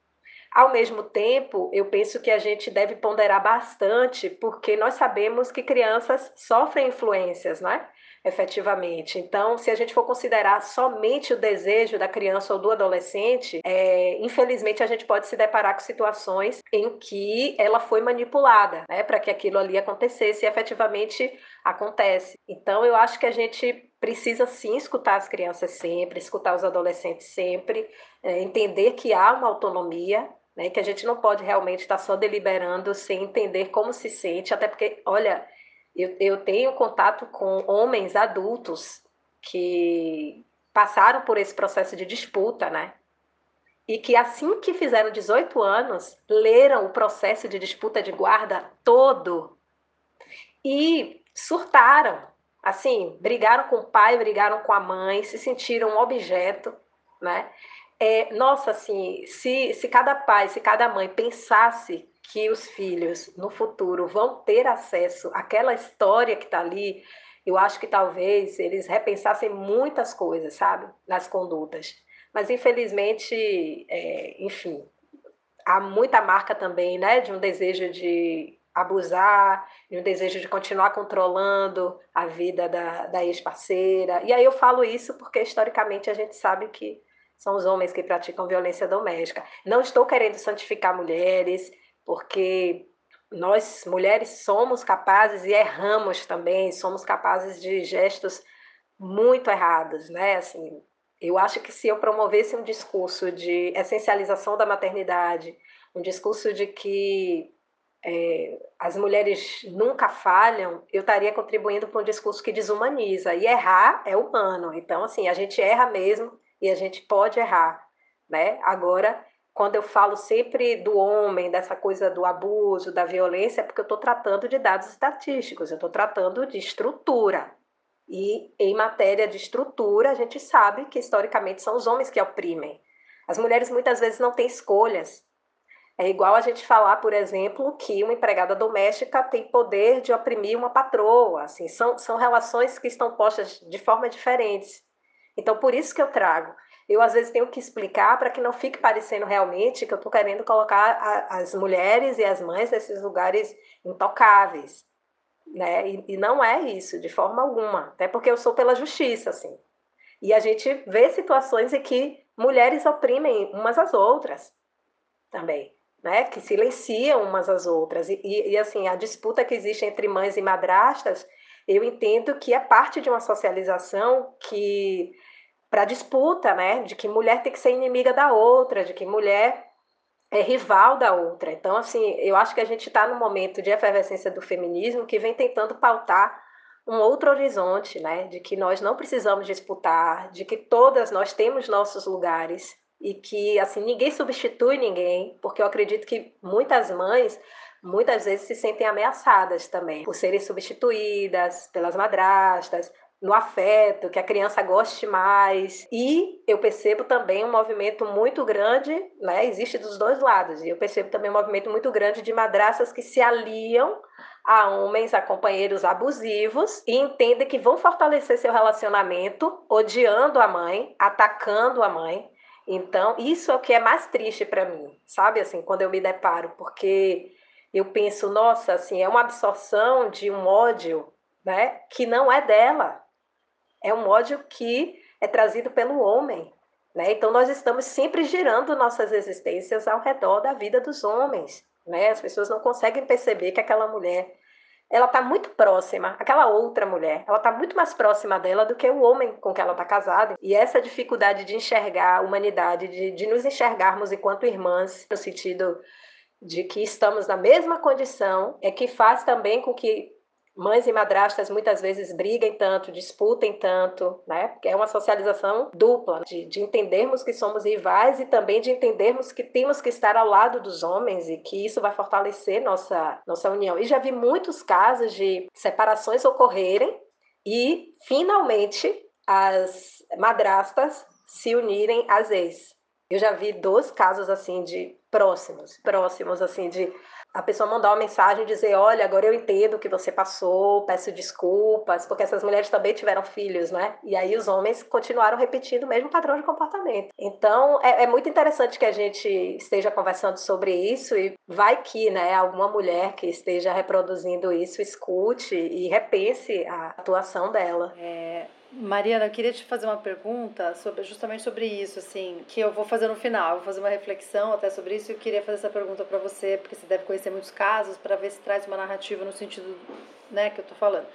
Ao mesmo tempo, eu penso que a gente deve ponderar bastante, porque nós sabemos que crianças sofrem influências, né? efetivamente. Então, se a gente for considerar somente o desejo da criança ou do adolescente, é, infelizmente a gente pode se deparar com situações em que ela foi manipulada, né, para que aquilo ali acontecesse e efetivamente acontece. Então, eu acho que a gente precisa sim escutar as crianças sempre, escutar os adolescentes sempre, é, entender que há uma autonomia, né, que a gente não pode realmente estar só deliberando sem entender como se sente, até porque, olha, eu, eu tenho contato com homens adultos que passaram por esse processo de disputa, né? E que assim que fizeram 18 anos, leram o processo de disputa de guarda todo e surtaram. Assim, brigaram com o pai, brigaram com a mãe, se sentiram um objeto, né? É, nossa, assim, se, se cada pai, se cada mãe pensasse que os filhos no futuro vão ter acesso àquela história que está ali, eu acho que talvez eles repensassem muitas coisas, sabe, nas condutas. Mas infelizmente, é, enfim, há muita marca também, né, de um desejo de abusar, de um desejo de continuar controlando a vida da, da ex-parceira. E aí eu falo isso porque historicamente a gente sabe que são os homens que praticam violência doméstica. Não estou querendo santificar mulheres, porque nós mulheres somos capazes e erramos também, somos capazes de gestos muito errados, né? Assim, eu acho que se eu promovesse um discurso de essencialização da maternidade, um discurso de que é, as mulheres nunca falham, eu estaria contribuindo para um discurso que desumaniza. E errar é humano. Então, assim, a gente erra mesmo e a gente pode errar, né? Agora, quando eu falo sempre do homem, dessa coisa do abuso, da violência, é porque eu estou tratando de dados estatísticos, eu estou tratando de estrutura. E em matéria de estrutura, a gente sabe que historicamente são os homens que oprimem. As mulheres muitas vezes não têm escolhas. É igual a gente falar, por exemplo, que uma empregada doméstica tem poder de oprimir uma patroa. Assim, são, são relações que estão postas de forma diferentes. Então, por isso que eu trago eu às vezes tenho que explicar para que não fique parecendo realmente que eu estou querendo colocar a, as mulheres e as mães nesses lugares intocáveis, né? E, e, não é isso de forma alguma, até porque eu sou pela justiça, assim. E a gente vê situações em que mulheres oprimem umas às outras também, né? Que silenciam umas às outras e, e, e assim a disputa que existe entre mães e madrastas, eu entendo que é parte de uma socialização que para disputa, né? De que mulher tem que ser inimiga da outra, de que mulher é rival da outra. Então, assim, eu acho que a gente está num momento de efervescência do feminismo que vem tentando pautar um outro horizonte, né? De que nós não precisamos disputar, de que todas nós temos nossos lugares e que, assim, ninguém substitui ninguém, porque eu acredito que muitas mães muitas vezes se sentem ameaçadas também por serem substituídas pelas madrastas, no afeto, que a criança goste mais. E eu percebo também um movimento muito grande, né? Existe dos dois lados. E eu percebo também um movimento muito grande de madraças que se aliam a homens, a companheiros abusivos e entendem que vão fortalecer seu relacionamento odiando a mãe, atacando a mãe. Então, isso é o que é mais triste para mim, sabe? Assim, quando eu me deparo, porque eu penso, nossa, assim, é uma absorção de um ódio, né, que não é dela. É um ódio que é trazido pelo homem, né? Então nós estamos sempre girando nossas existências ao redor da vida dos homens, né? As pessoas não conseguem perceber que aquela mulher ela está muito próxima, aquela outra mulher, ela está muito mais próxima dela do que o homem com que ela está casada. E essa dificuldade de enxergar a humanidade, de, de nos enxergarmos enquanto irmãs, no sentido de que estamos na mesma condição, é que faz também com que mães e madrastas muitas vezes briguem tanto, disputem tanto, né? Porque é uma socialização dupla, de, de entendermos que somos rivais e também de entendermos que temos que estar ao lado dos homens e que isso vai fortalecer nossa, nossa união. E já vi muitos casos de separações ocorrerem e, finalmente, as madrastas se unirem às ex. Eu já vi dois casos assim de próximos, próximos assim de a pessoa mandar uma mensagem e dizer: Olha, agora eu entendo o que você passou, peço desculpas, porque essas mulheres também tiveram filhos, né? E aí os homens continuaram repetindo o mesmo padrão de comportamento. Então é, é muito interessante que a gente esteja conversando sobre isso e vai que, né, alguma mulher que esteja reproduzindo isso escute e repense a atuação dela. É, Mariana, eu queria te fazer uma pergunta sobre, justamente sobre isso, assim, que eu vou fazer no final. Vou fazer uma reflexão até sobre isso e eu queria fazer essa pergunta para você, porque você deve conhecer muitos casos, para ver se traz uma narrativa no sentido né, que eu tô falando.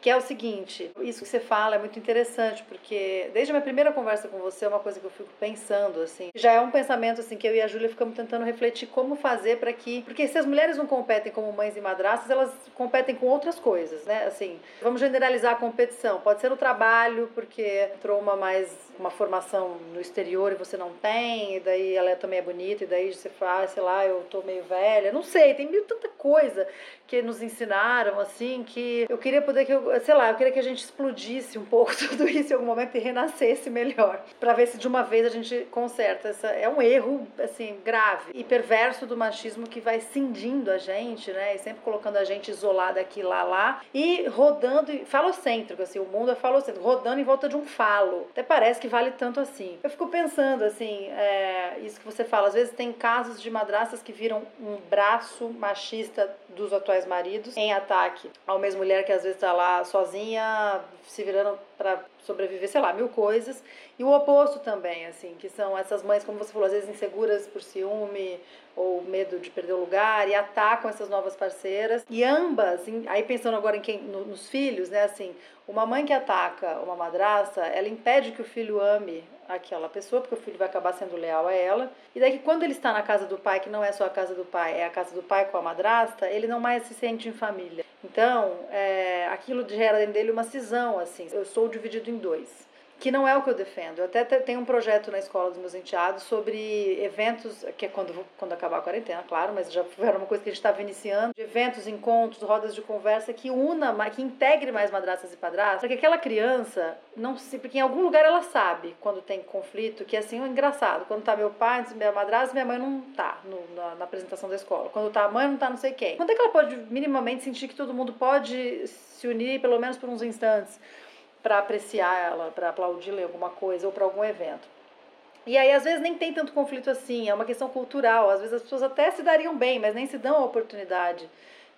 Que é o seguinte, isso que você fala é muito interessante, porque desde a minha primeira conversa com você, é uma coisa que eu fico pensando, assim, já é um pensamento, assim, que eu e a Júlia ficamos tentando refletir como fazer para que, porque se as mulheres não competem como mães e madrastas, elas competem com outras coisas, né, assim, vamos generalizar a competição, pode ser no trabalho, porque entrou uma mais, uma formação no exterior e você não tem, e daí ela também é bonita, e daí você ah, sei lá, eu tô meio velha, não sei, tem mil tanta coisa que nos ensinaram, assim, que eu queria poder que eu, sei lá, eu queria que a gente explodisse um pouco (laughs) tudo isso em algum momento e renascesse melhor, para ver se de uma vez a gente conserta. Essa é um erro assim grave e perverso do machismo que vai cindindo a gente, né, e sempre colocando a gente isolada aqui lá lá e rodando falocêntrico, assim, o mundo é falocêntrico, rodando em volta de um falo. Até parece que vale tanto assim. Eu fico pensando assim, é, isso que você fala, às vezes tem casos de madrastas que viram um braço machista dos atuais maridos em ataque ao uma ex-mulher que às vezes está lá sozinha, se virando para sobreviver, sei lá, mil coisas. E o oposto também, assim, que são essas mães, como você falou, às vezes inseguras por ciúme ou medo de perder o lugar e atacam essas novas parceiras. E ambas, aí pensando agora em quem, nos filhos, né, assim, uma mãe que ataca uma madrasta, ela impede que o filho ame aquela pessoa, porque o filho vai acabar sendo leal a ela. E daí que quando ele está na casa do pai, que não é só a casa do pai, é a casa do pai com a madrasta, ele não mais se sente em família. Então, é, aquilo gera dentro dele uma cisão, assim. Eu sou dividido em dois que não é o que eu defendo. Eu até tenho um projeto na escola dos meus enteados sobre eventos, que é quando, quando acabar a quarentena, claro, mas já era uma coisa que a gente estava iniciando, de eventos, encontros, rodas de conversa que una, que integre mais madrastas e padrastas, para que aquela criança não se. Porque em algum lugar ela sabe quando tem conflito, que assim, é engraçado. Quando tá meu pai, minha madrasta, minha mãe não tá no, na, na, apresentação da escola. Quando tá a mãe, não tá não sei quem. Quando é que ela pode minimamente sentir que todo mundo pode se unir, pelo menos por uns instantes? Para apreciar ela, para aplaudir alguma coisa ou para algum evento. E aí, às vezes, nem tem tanto conflito assim, é uma questão cultural. Às vezes, as pessoas até se dariam bem, mas nem se dão a oportunidade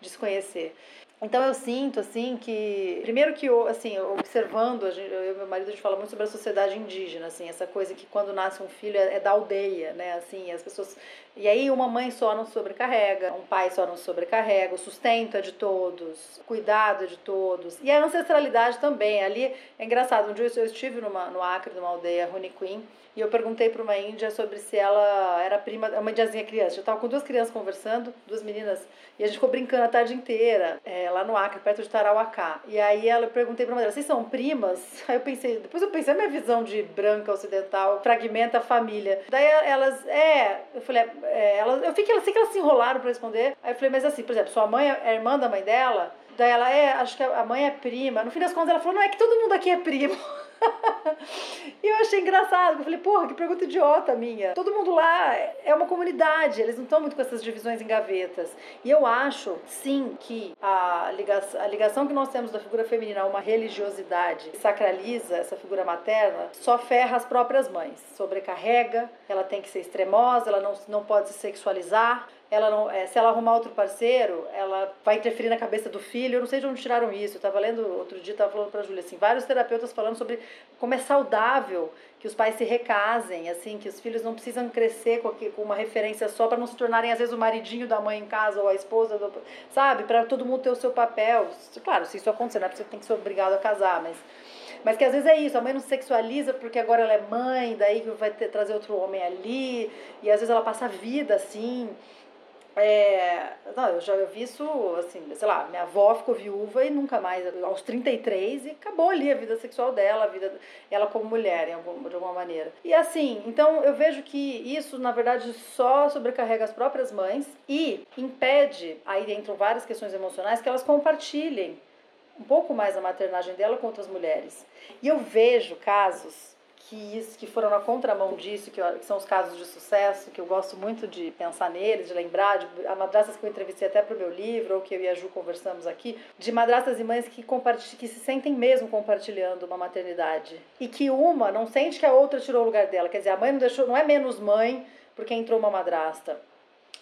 de se conhecer. Então eu sinto assim que primeiro que assim, observando, eu e meu marido a gente fala muito sobre a sociedade indígena, assim, essa coisa que quando nasce um filho é, é da aldeia, né? Assim, as pessoas e aí uma mãe só não sobrecarrega, um pai só não sobrecarrega, o sustento é de todos, o cuidado é de todos. E a ancestralidade também. Ali é engraçado, um dia eu estive numa, no Acre, numa aldeia Runiquim, e eu perguntei para uma índia sobre se ela era prima, uma indiazinha criança. Eu estava com duas crianças conversando, duas meninas, e a gente ficou brincando a tarde inteira, é, lá no Acre, perto de Tarauacá. E aí ela eu perguntei para uma delas, vocês são primas? (laughs) Aí eu pensei, depois eu pensei, a minha visão de branca ocidental fragmenta a família. Daí elas, é, eu falei, é, elas, eu fiquei, sei que elas se enrolaram para responder. Aí eu falei, mas assim, por exemplo, sua mãe é irmã da mãe dela? Daí ela, é, acho que a mãe é prima. No fim das contas, ela falou, não, é que todo mundo aqui é primo. (laughs) (laughs) e eu achei engraçado. Eu falei, porra, que pergunta idiota minha. Todo mundo lá é uma comunidade, eles não estão muito com essas divisões em gavetas. E eu acho, sim, que a ligação, a ligação que nós temos da figura feminina a uma religiosidade sacraliza essa figura materna, só ferra as próprias mães. Sobrecarrega, ela tem que ser extremosa, ela não, não pode se sexualizar ela não, é, se ela arrumar outro parceiro, ela vai interferir na cabeça do filho. Eu não sei de onde tiraram isso. Eu estava lendo outro dia, estava falando para a Júlia assim, vários terapeutas falando sobre como é saudável que os pais se recasem, assim, que os filhos não precisam crescer com, com uma referência só para não se tornarem às vezes o maridinho da mãe em casa ou a esposa, do, sabe, para todo mundo ter o seu papel. Claro, se isso acontecer, não é porque você tem que ser obrigado a casar, mas mas que às vezes é isso, a mãe não se sexualiza porque agora ela é mãe, daí vai ter, trazer outro homem ali, e às vezes ela passa a vida assim. É, não, eu já vi isso, assim, sei lá, minha avó ficou viúva e nunca mais, aos 33, e acabou ali a vida sexual dela, a vida, ela como mulher, em algum, de alguma maneira. E assim, então eu vejo que isso, na verdade, só sobrecarrega as próprias mães e impede, aí entram várias questões emocionais, que elas compartilhem um pouco mais a maternagem dela com outras mulheres. E eu vejo casos que, isso, que foram na contramão disso, que, que, são os casos de sucesso, que eu gosto muito de pensar neles, de lembrar, de a madrastas que eu entrevistei até para o meu livro, ou que eu e a Ju conversamos aqui, de madrastas e mães que, que se sentem mesmo compartilhando uma maternidade. E que uma não sente que a outra tirou o lugar dela. Quer dizer, a mãe não deixou, não é menos mãe porque entrou uma madrasta.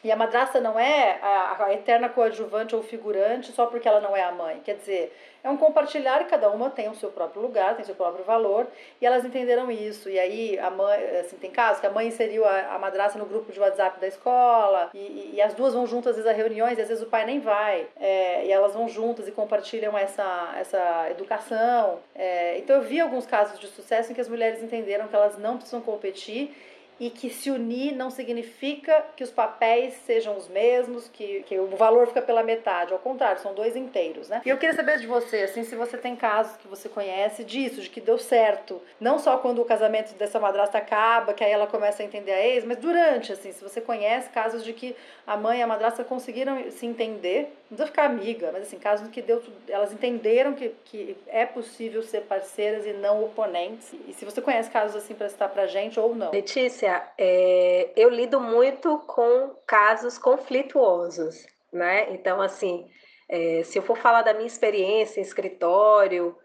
E a madrasta não é a, a, eterna coadjuvante ou figurante só porque ela não é a mãe. Quer dizer, é um compartilhar e cada uma tem o seu próprio lugar, tem o seu próprio valor, e elas entenderam isso. E aí, a mãe, assim, tem casos que a mãe inseriu a, a madrasta no grupo de WhatsApp da escola, e, e, as duas vão juntas, às vezes, a reuniões, e às vezes o pai nem vai. É, e elas vão juntas e compartilham essa, essa educação. É, então, eu vi alguns casos de sucesso em que as mulheres entenderam que elas não precisam competir e que se unir não significa que os papéis sejam os mesmos, que, que o valor fica pela metade, ao contrário, são dois inteiros, né? E eu queria saber de você, assim, se você tem casos que você conhece disso, de que deu certo, não só quando o casamento dessa madrasta acaba, que aí ela começa a entender a ex, mas durante, assim, se você conhece casos de que a mãe e a madrasta conseguiram se entender, não precisa ficar amiga, mas assim, casos que deu, elas entenderam que, que é possível ser parceiras e não oponentes. E se você conhece casos assim para citar pra gente ou não. Letícia, é, eu lido muito com casos conflituosos, né? Então, assim, é, se eu for falar da minha experiência em escritório,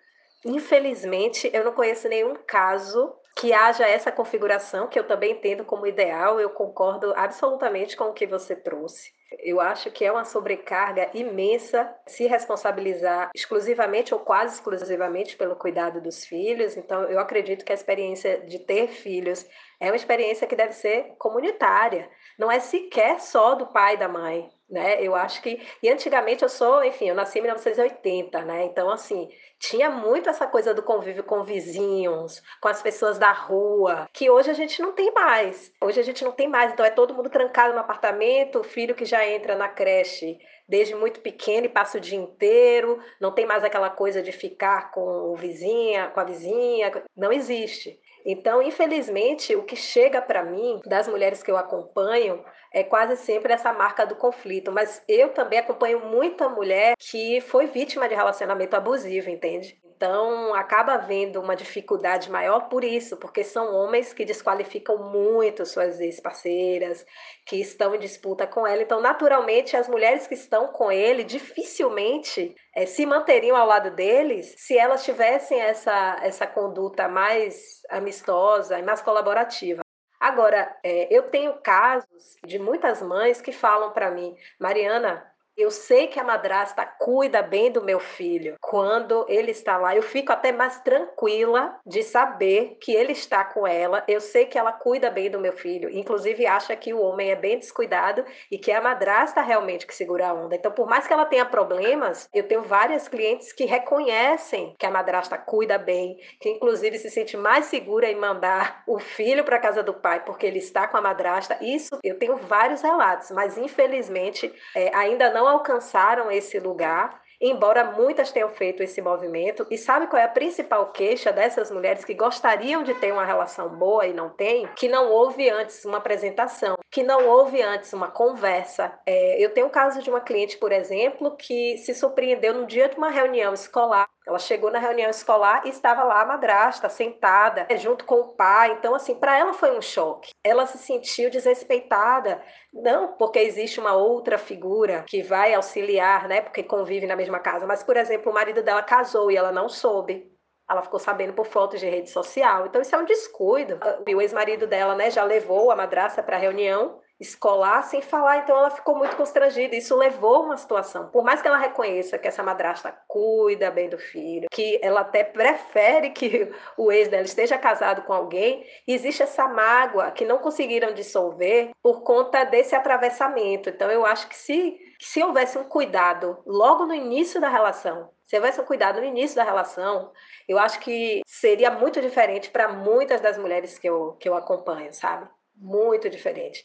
infelizmente eu não conheço nenhum caso que haja essa configuração, que eu também entendo como ideal, eu concordo absolutamente com o que você trouxe. Eu acho que é uma sobrecarga imensa se responsabilizar exclusivamente ou quase exclusivamente pelo cuidado dos filhos. Então, eu acredito que a experiência de ter filhos é uma experiência que deve ser comunitária. Não é sequer só do pai e da mãe, né? Eu acho que e antigamente eu sou, enfim, eu nasci em 1980, né? Então assim, tinha muito essa coisa do convívio com vizinhos, com as pessoas da rua, que hoje a gente não tem mais. Hoje a gente não tem mais, então é todo mundo trancado no apartamento, o filho que já entra na creche desde muito pequeno e passa o dia inteiro, não tem mais aquela coisa de ficar com o vizinha, com a vizinha, não existe. Então, infelizmente, o que chega para mim das mulheres que eu acompanho é quase sempre essa marca do conflito. Mas eu também acompanho muita mulher que foi vítima de relacionamento abusivo, entende? Então, acaba havendo uma dificuldade maior por isso, porque são homens que desqualificam muito suas ex-parceiras, que estão em disputa com ela. Então, naturalmente, as mulheres que estão com ele dificilmente é, se manteriam ao lado deles se elas tivessem essa, essa conduta mais amistosa e mais colaborativa. Agora, é, eu tenho casos de muitas mães que falam para mim, Mariana, eu sei que a madrasta cuida bem do meu filho. Quando ele está lá, eu fico até mais tranquila de saber que ele está com ela. Eu sei que ela cuida bem do meu filho. Inclusive, acha que o homem é bem descuidado e que é a madrasta realmente que segura a onda. Então, por mais que ela tenha problemas, eu tenho várias clientes que reconhecem que a madrasta cuida bem, que inclusive se sente mais segura em mandar o filho para casa do pai porque ele está com a madrasta. Isso eu tenho vários relatos, mas infelizmente é, ainda não não alcançaram esse lugar embora muitas tenham feito esse movimento. E sabe qual é a principal queixa dessas mulheres que gostariam de ter uma relação boa e não têm? Que não houve antes uma apresentação, que não houve antes uma conversa. É, eu tenho o caso de uma cliente, por exemplo, que se surpreendeu no dia de uma reunião escolar ela chegou na reunião escolar e estava lá a madrasta, sentada, né, junto com o pai. Então, assim, para ela foi um choque. Ela se sentiu desrespeitada. Não porque existe uma outra figura que vai auxiliar, né? Porque convive na mesma casa. Mas, por exemplo, o marido dela casou e ela não soube. Ela ficou sabendo por fotos de rede social. Então, isso é um descuido. O ex-marido dela, né, já levou a madrasta para a reunião escolar sem falar, então ela ficou muito constrangida. Isso levou a uma situação. Por mais que ela reconheça que essa madrasta cuida bem do filho, que ela até prefere que (laughs) o ex dela esteja casado com alguém, existe essa mágoa que não conseguiram dissolver por conta desse atravessamento. Então eu acho que se se houvesse um cuidado logo no início da relação, se houvesse um cuidado no início da relação, eu acho que seria muito diferente para muitas das mulheres que eu, que eu acompanho, sabe? Muito diferente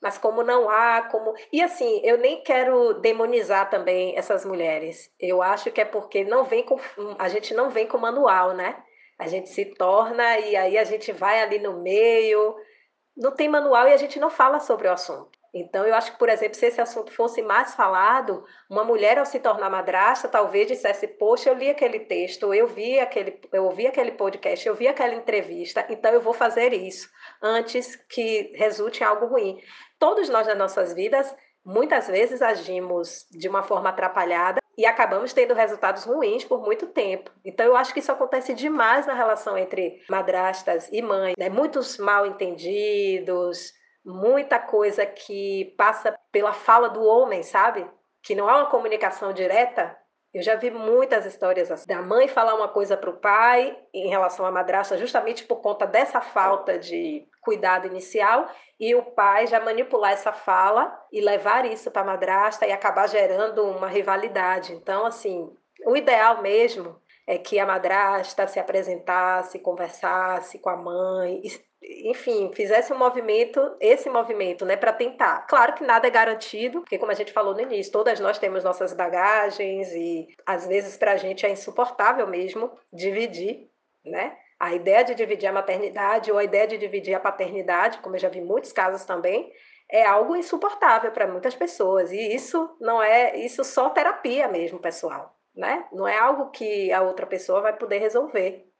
mas como não há, como. E assim, eu nem quero demonizar também essas mulheres. Eu acho que é porque não vem com. A gente não vem com manual, né? A gente se torna e aí a gente vai ali no meio. Não tem manual e a gente não fala sobre o assunto. Então, eu acho que, por exemplo, se esse assunto fosse mais falado, uma mulher, ao se tornar madrasta, talvez dissesse: Poxa, eu li aquele texto, eu vi aquele, eu ouvi aquele podcast, eu vi aquela entrevista, então eu vou fazer isso antes que resulte em algo ruim. Todos nós, nas nossas vidas, muitas vezes agimos de uma forma atrapalhada e acabamos tendo resultados ruins por muito tempo. Então, eu acho que isso acontece demais na relação entre madrastas e mães, né? Muitos mal entendidos muita coisa que passa pela fala do homem, sabe? Que não há uma comunicação direta. Eu já vi muitas histórias assim, da mãe falar uma coisa para o pai em relação à madrasta, justamente por conta dessa falta de cuidado inicial, e o pai já manipular essa fala e levar isso para a madrasta e acabar gerando uma rivalidade. Então, assim, o ideal mesmo é que a madrasta se apresentasse, conversasse com a mãe, enfim, fizesse um movimento, esse movimento, né, para tentar. Claro que nada é garantido, porque como a gente falou no início, todas nós temos nossas bagagens e às vezes para a gente é insuportável mesmo dividir, né? A ideia de dividir a maternidade ou a ideia de dividir a paternidade, como eu já vi muitos casos também, é algo insuportável para muitas pessoas e isso não é isso só terapia mesmo, pessoal, né? Não é algo que a outra pessoa vai poder resolver.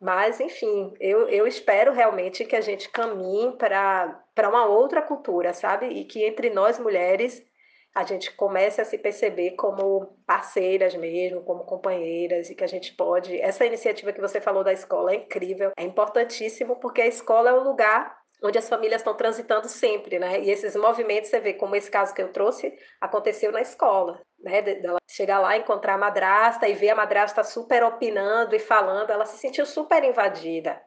Mas, enfim, eu, eu espero realmente que a gente caminhe para uma outra cultura, sabe? E que entre nós mulheres a gente comece a se perceber como parceiras mesmo, como companheiras, e que a gente pode. Essa iniciativa que você falou da escola é incrível, é importantíssimo, porque a escola é o lugar onde as famílias estão transitando sempre, né? E esses movimentos, você vê como esse caso que eu trouxe aconteceu na escola né, dela chegar lá, encontrar a madrasta e ver a madrasta super opinando e falando, ela se sentiu super invadida.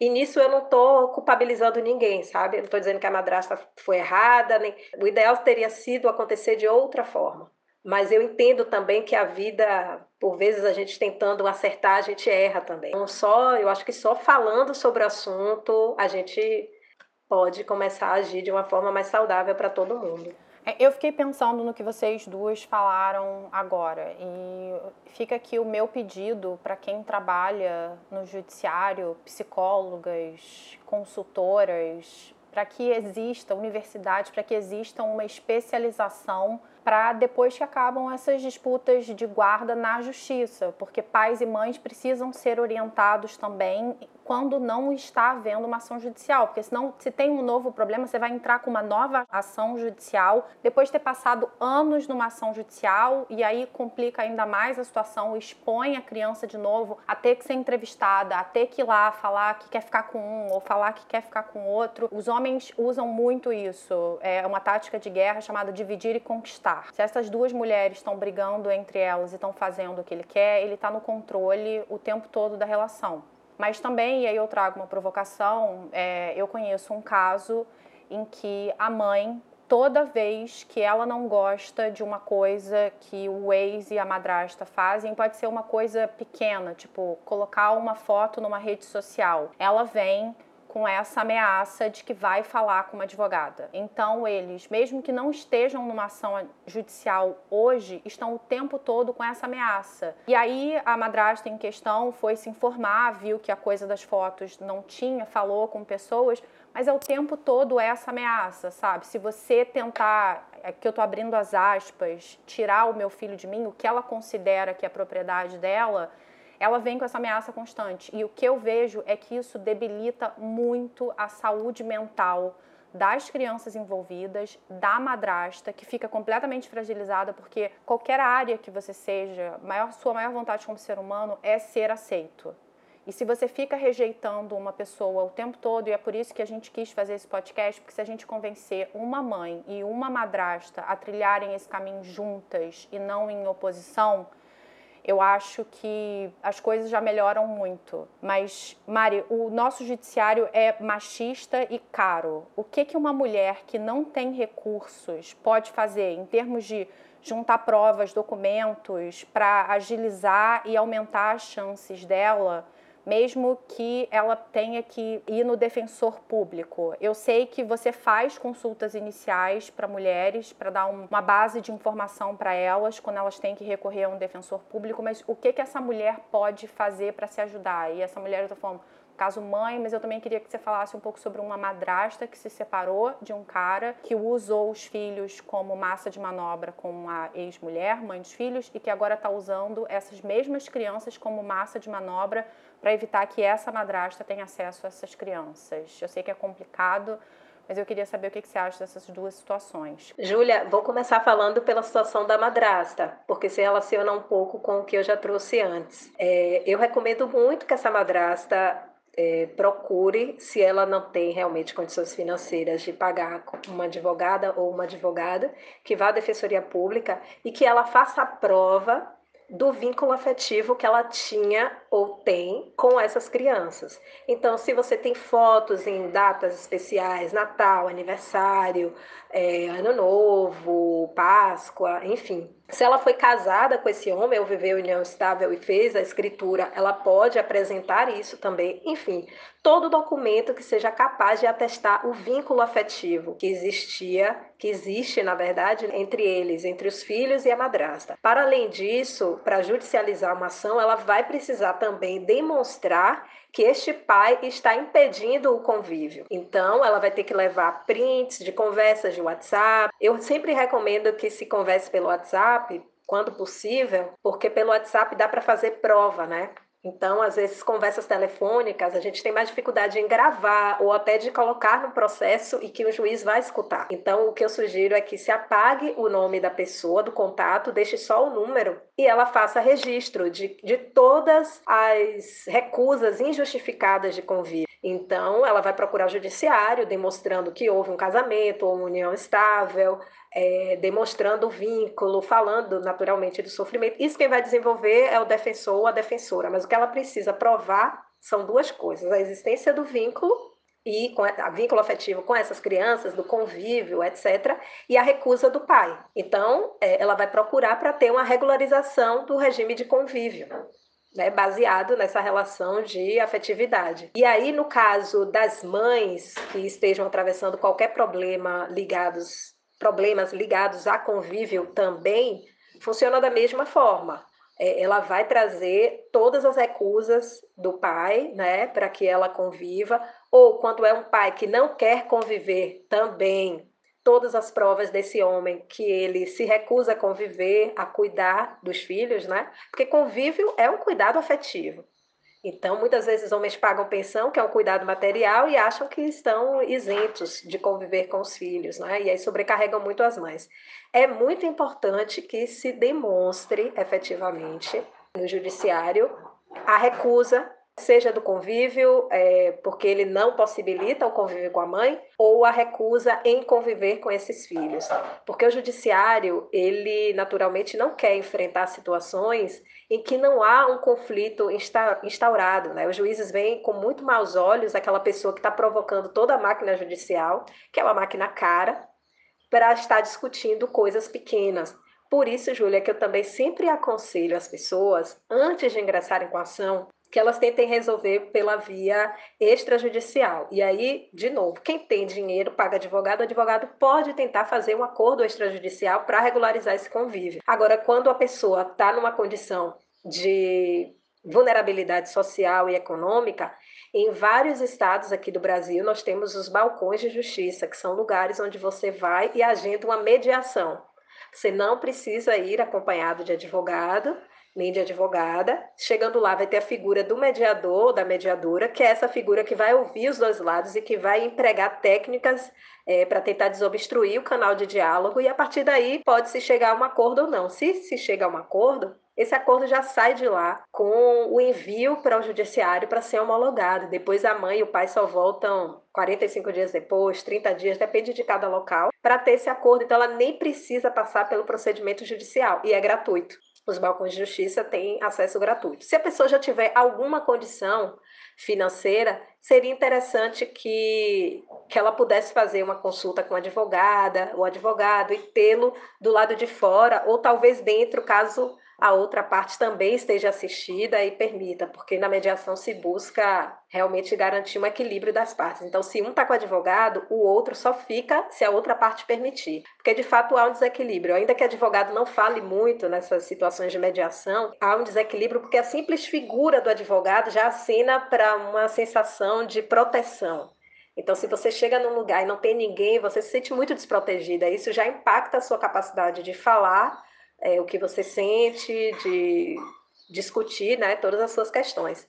E nisso eu não estou culpabilizando ninguém, sabe? Eu não estou dizendo que a madrasta foi errada, nem... o ideal teria sido acontecer de outra forma. Mas eu entendo também que a vida, por vezes a gente tentando acertar, a gente erra também. Não só, eu acho que só falando sobre o assunto, a gente pode começar a agir de uma forma mais saudável para todo mundo. É, eu fiquei pensando no que vocês duas falaram agora e fica aqui o meu pedido para quem trabalha no judiciário, psicólogas, consultoras, para que exista universidade, para que exista uma especialização para depois que acabam essas disputas de guarda na justiça, porque pais e mães precisam ser orientados também quando não está havendo uma ação judicial, porque senão se tem um novo problema, você vai entrar com uma nova ação judicial, depois de ter passado anos numa ação judicial e aí complica ainda mais a situação, expõe a criança de novo a ter que ser entrevistada, a ter que ir lá falar que quer ficar com um ou falar que quer ficar com outro. Os homens usam muito isso, é uma tática de guerra chamada dividir e conquistar. Se essas duas mulheres estão brigando entre elas e estão fazendo o que ele quer, ele está no controle o tempo todo da relação. Mas também, e aí eu trago uma provocação, é, eu conheço um caso em que a mãe, toda vez que ela não gosta de uma coisa que o ex e a madrasta fazem, pode ser uma coisa pequena, tipo colocar uma foto numa rede social. Ela vem com essa ameaça de que vai falar com uma advogada. Então, eles, mesmo que não estejam numa ação judicial hoje, estão o tempo todo com essa ameaça. E aí, a madrasta em questão foi se informar, viu que a coisa das fotos não tinha, falou com pessoas, mas é o tempo todo essa ameaça, sabe? Se você tentar, é que eu tô abrindo as aspas, tirar o meu filho de mim, o que ela considera que é propriedade dela, ela vem com essa ameaça constante. E o que eu vejo é que isso debilita muito a saúde mental das crianças envolvidas, da madrasta, que fica completamente fragilizada, porque qualquer área que você seja, maior, sua maior vontade como ser humano é ser aceito. E se você fica rejeitando uma pessoa o tempo todo, e é por isso que a gente quis fazer esse podcast, porque se a gente convencer uma mãe e uma madrasta a trilharem esse caminho juntas e não em oposição, eu acho que as coisas já melhoram muito. Mas, Mari, o nosso judiciário é machista e caro. O que, que uma mulher que não tem recursos pode fazer em termos de juntar provas, documentos, para agilizar e aumentar as chances dela mesmo que ela tenha que ir no defensor público. Eu sei que você faz consultas iniciais para mulheres, para dar uma base de informação para elas quando elas têm que recorrer a um defensor público, mas o que, que essa mulher pode fazer para se ajudar? E essa mulher, eu estou falando, caso mãe, mas eu também queria que você falasse um pouco sobre uma madrasta que se separou de um cara que usou os filhos como massa de manobra com a ex-mulher, mãe dos filhos, e que agora está usando essas mesmas crianças como massa de manobra para evitar que essa madrasta tenha acesso a essas crianças. Eu sei que é complicado, mas eu queria saber o que você acha dessas duas situações. Júlia, vou começar falando pela situação da madrasta, porque se relaciona um pouco com o que eu já trouxe antes. É, eu recomendo muito que essa madrasta é, procure, se ela não tem realmente condições financeiras de pagar uma advogada ou uma advogada, que vá à Defensoria Pública e que ela faça a prova do vínculo afetivo que ela tinha ou tem com essas crianças. Então, se você tem fotos em datas especiais, Natal, aniversário, é, Ano Novo, Páscoa, enfim, se ela foi casada com esse homem ou viveu união estável e fez a escritura, ela pode apresentar isso também. Enfim, todo documento que seja capaz de atestar o vínculo afetivo que existia, que existe, na verdade, entre eles, entre os filhos e a madrasta. Para além disso, para judicializar uma ação, ela vai precisar também demonstrar que este pai está impedindo o convívio. Então, ela vai ter que levar prints de conversas de WhatsApp. Eu sempre recomendo que se converse pelo WhatsApp, quando possível, porque pelo WhatsApp dá para fazer prova, né? Então, às vezes, conversas telefônicas, a gente tem mais dificuldade em gravar ou até de colocar no processo e que o juiz vai escutar. Então, o que eu sugiro é que se apague o nome da pessoa, do contato, deixe só o número e ela faça registro de, de todas as recusas injustificadas de convívio. Então, ela vai procurar o judiciário, demonstrando que houve um casamento ou uma união estável, é, demonstrando o vínculo, falando naturalmente do sofrimento. Isso quem vai desenvolver é o defensor ou a defensora, mas o que ela precisa provar são duas coisas: a existência do vínculo e com a vínculo afetivo com essas crianças, do convívio, etc., e a recusa do pai. Então, é, ela vai procurar para ter uma regularização do regime de convívio. Né, baseado nessa relação de afetividade. E aí, no caso das mães que estejam atravessando qualquer problema ligados problemas ligados a convívio também funciona da mesma forma. É, ela vai trazer todas as recusas do pai, né, para que ela conviva, ou quando é um pai que não quer conviver, também todas as provas desse homem que ele se recusa a conviver, a cuidar dos filhos, né? Porque convívio é um cuidado afetivo. Então, muitas vezes, homens pagam pensão, que é um cuidado material, e acham que estão isentos de conviver com os filhos, né? e aí sobrecarregam muito as mães. É muito importante que se demonstre efetivamente no judiciário a recusa seja do convívio, é, porque ele não possibilita o convívio com a mãe, ou a recusa em conviver com esses filhos. Porque o judiciário, ele naturalmente não quer enfrentar situações em que não há um conflito instaurado. Né? Os juízes veem com muito maus olhos aquela pessoa que está provocando toda a máquina judicial, que é uma máquina cara, para estar discutindo coisas pequenas. Por isso, Júlia, que eu também sempre aconselho as pessoas, antes de ingressarem com a ação, que elas tentem resolver pela via extrajudicial. E aí, de novo, quem tem dinheiro paga advogado, o advogado pode tentar fazer um acordo extrajudicial para regularizar esse convívio. Agora, quando a pessoa está numa condição de vulnerabilidade social e econômica, em vários estados aqui do Brasil, nós temos os balcões de justiça, que são lugares onde você vai e agenda uma mediação. Você não precisa ir acompanhado de advogado, nem de advogada. Chegando lá, vai ter a figura do mediador, da mediadora, que é essa figura que vai ouvir os dois lados e que vai empregar técnicas é, para tentar desobstruir o canal de diálogo. E a partir daí, pode-se chegar a um acordo ou não. Se se chega a um acordo, esse acordo já sai de lá com o envio para o judiciário para ser homologado. Depois a mãe e o pai só voltam 45 dias depois, 30 dias, depende de cada local, para ter esse acordo. Então ela nem precisa passar pelo procedimento judicial e é gratuito os balcões de justiça têm acesso gratuito. Se a pessoa já tiver alguma condição financeira, seria interessante que, que ela pudesse fazer uma consulta com a advogada ou advogado e tê-lo do lado de fora, ou talvez dentro, caso a outra parte também esteja assistida e permita, porque na mediação se busca realmente garantir um equilíbrio das partes. Então, se um está com o advogado, o outro só fica se a outra parte permitir. Porque de fato há um desequilíbrio. Ainda que o advogado não fale muito nessas situações de mediação, há um desequilíbrio porque a simples figura do advogado já assina para uma sensação de proteção. Então, se você chega num lugar e não tem ninguém, você se sente muito desprotegida. Isso já impacta a sua capacidade de falar é, o que você sente, de discutir né, todas as suas questões.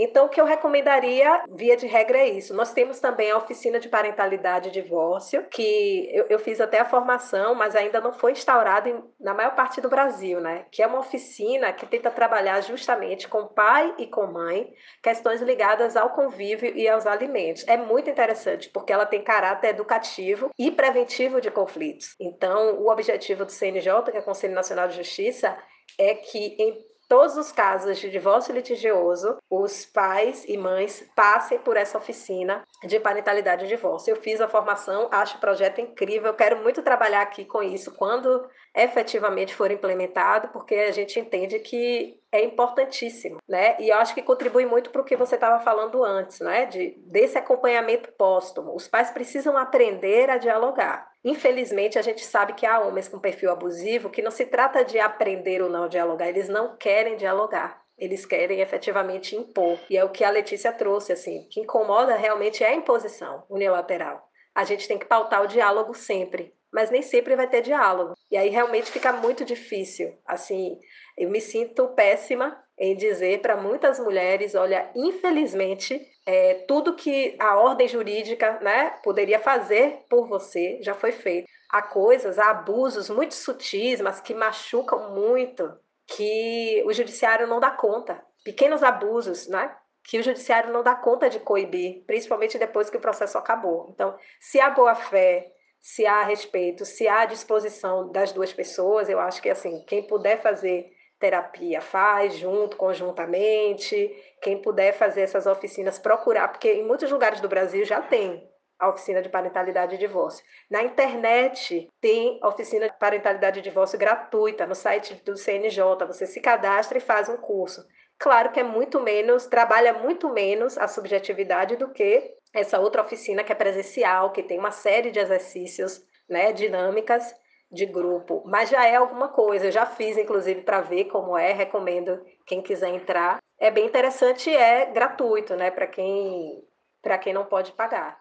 Então, o que eu recomendaria, via de regra, é isso. Nós temos também a oficina de parentalidade e divórcio, que eu, eu fiz até a formação, mas ainda não foi instaurado em, na maior parte do Brasil, né? Que é uma oficina que tenta trabalhar justamente com pai e com mãe, questões ligadas ao convívio e aos alimentos. É muito interessante, porque ela tem caráter educativo e preventivo de conflitos. Então, o objetivo do CNJ, que é o Conselho Nacional de Justiça, é que em todos os casos de divórcio litigioso, os pais e mães passem por essa oficina de parentalidade e divórcio. Eu fiz a formação, acho o projeto incrível, quero muito trabalhar aqui com isso quando efetivamente for implementado, porque a gente entende que é importantíssimo, né? E eu acho que contribui muito para o que você estava falando antes, né? De, desse acompanhamento póstumo. Os pais precisam aprender a dialogar. Infelizmente, a gente sabe que há homens com perfil abusivo que não se trata de aprender ou não dialogar, eles não querem dialogar. Eles querem efetivamente impor. E é o que a Letícia trouxe, assim, que incomoda realmente é a imposição unilateral. A gente tem que pautar o diálogo sempre, mas nem sempre vai ter diálogo. E aí realmente fica muito difícil. Assim, eu me sinto péssima em dizer para muitas mulheres, olha, infelizmente, é, tudo que a ordem jurídica né, poderia fazer por você já foi feito. Há coisas, há abusos muito sutis, mas que machucam muito, que o judiciário não dá conta. Pequenos abusos, né? Que o judiciário não dá conta de coibir, principalmente depois que o processo acabou. Então, se há boa fé, se há respeito, se há disposição das duas pessoas, eu acho que assim, quem puder fazer terapia faz junto, conjuntamente. Quem puder fazer essas oficinas, procurar, porque em muitos lugares do Brasil já tem a oficina de parentalidade e divórcio. Na internet tem oficina de parentalidade e divórcio gratuita no site do CNJ. Você se cadastra e faz um curso. Claro que é muito menos, trabalha muito menos a subjetividade do que essa outra oficina que é presencial, que tem uma série de exercícios, né, dinâmicas de grupo, mas já é alguma coisa. Eu já fiz, inclusive, para ver como é. Recomendo quem quiser entrar. É bem interessante, é gratuito, né? Para quem para quem não pode pagar.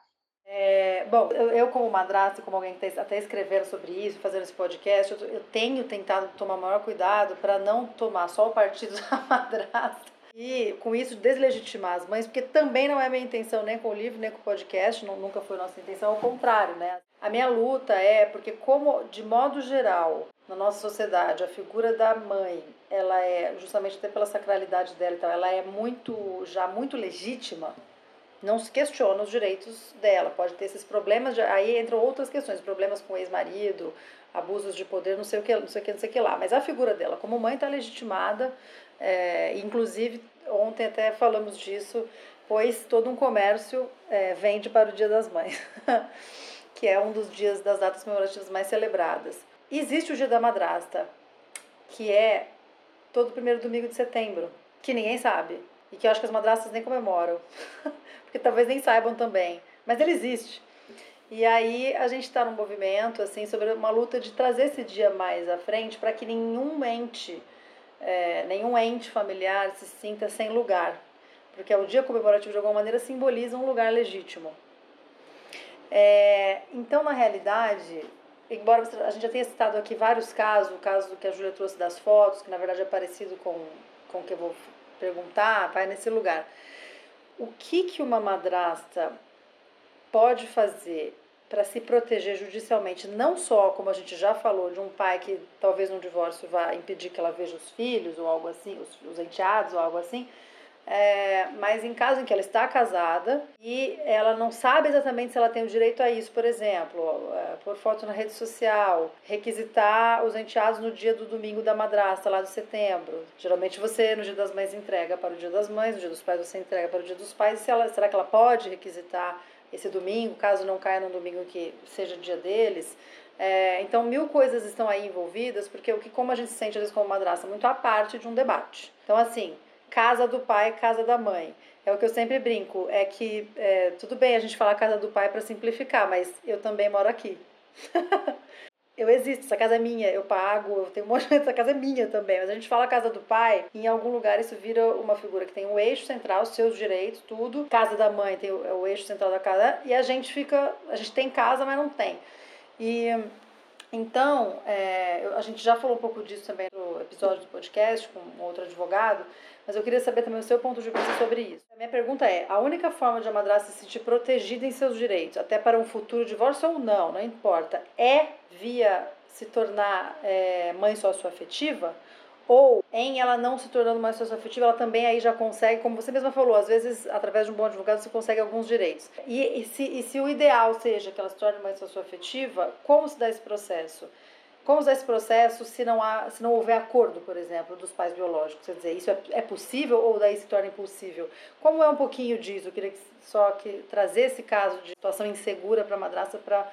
É, bom, eu, eu, como madrasta, como alguém que está até escrevendo sobre isso, fazendo esse podcast, eu, eu tenho tentado tomar maior cuidado para não tomar só o partido (laughs) da madrasta e com isso deslegitimar as mães, porque também não é minha intenção nem com o livro, nem com o podcast, não, nunca foi nossa intenção, ao contrário, né? A minha luta é porque como de modo geral, na nossa sociedade, a figura da mãe, ela é justamente até pela sacralidade dela e tal, ela é muito já muito legítima. Não se questiona os direitos dela, pode ter esses problemas, aí entram outras questões, problemas com ex-marido, abusos de poder, não sei o que, não sei o que, não sei o que lá. Mas a figura dela como mãe está legitimada, é, inclusive ontem até falamos disso, pois todo um comércio é, vende para o Dia das Mães, (laughs) que é um dos dias das datas comemorativas mais celebradas. Existe o Dia da Madrasta, que é todo primeiro domingo de setembro, que ninguém sabe. e que eu acho que as madrastas nem comemoram, (laughs) porque talvez nem saibam também, mas ele existe. E aí a gente está num movimento assim sobre uma luta de trazer esse dia mais à frente para que nenhum ente, é, nenhum ente familiar se sinta sem lugar, porque o dia comemorativo de alguma maneira simboliza um lugar legítimo. É, então, na realidade, embora a gente já tenha citado aqui vários casos, o caso que a Júlia trouxe das fotos, que na verdade é parecido com, com o que eu vou perguntar, vai nesse lugar. O que, que uma madrasta pode fazer para se proteger judicialmente, não só, como a gente já falou, de um pai que talvez no divórcio vá impedir que ela veja os filhos ou algo assim, os, os enteados ou algo assim, é, mas em caso em que ela está casada e ela não sabe exatamente se ela tem o direito a isso, por exemplo, é, por foto na rede social, requisitar os enteados no dia do domingo da madrasta, lá de setembro. Geralmente você, no dia das mães, entrega para o dia das mães, no dia dos pais você entrega para o dia dos pais. Se ela, será que ela pode requisitar esse domingo, caso não caia num domingo que seja dia deles? É, então, mil coisas estão aí envolvidas, porque o que, como a gente se sente, às vezes, como madrasta, muito à parte de um debate. Então, assim, casa do pai, casa da mãe. É o que eu sempre brinco, é que é, tudo bem a gente falar casa do pai para simplificar, mas eu também moro aqui. (laughs) eu existo, essa casa é minha, eu pago, eu tenho um monte de essa casa é minha também, mas a gente fala casa do pai, em algum lugar isso vira uma figura que tem um eixo central, seus direitos, tudo. Casa da mãe tem o, é o eixo central da casa, e a gente fica, a gente tem casa, mas não tem. E então, é, a gente já falou um pouco disso também no episódio do podcast com outro advogado, mas eu queria saber também o seu ponto de vista sobre isso. A minha pergunta é: a única forma de a madrasta se sentir protegida em seus direitos, até para um futuro divórcio ou não, não importa, é via se tornar é, mãe socioafetiva? Ou em ela não se tornando mãe socioafetiva, ela também aí já consegue, como você mesma falou, às vezes através de um bom advogado você consegue alguns direitos. E, e, se, e se o ideal seja que ela se torne mãe socioafetiva, como se dá esse processo? Como usar esse processo se não, há, se não houver acordo, por exemplo, dos pais biológicos? Quer dizer, isso é, é possível ou daí se torna impossível? Como é um pouquinho disso? Eu queria só que trazer esse caso de situação insegura para a madrasta para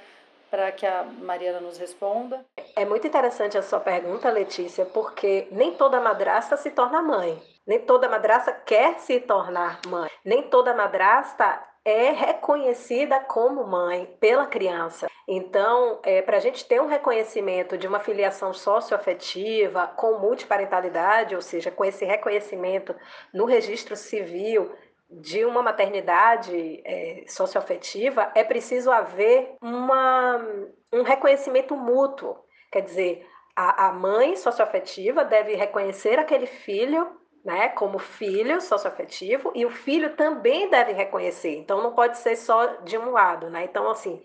para que a Mariana nos responda. É muito interessante a sua pergunta, Letícia, porque nem toda madrasta se torna mãe. Nem toda madrasta quer se tornar mãe. Nem toda madrasta é reconhecida como mãe pela criança. Então, é, para a gente ter um reconhecimento de uma filiação socioafetiva com multiparentalidade, ou seja, com esse reconhecimento no registro civil de uma maternidade é, socioafetiva, é preciso haver uma, um reconhecimento mútuo. Quer dizer, a, a mãe socioafetiva deve reconhecer aquele filho né, como filho socioafetivo e o filho também deve reconhecer. Então não pode ser só de um lado, né? Então assim,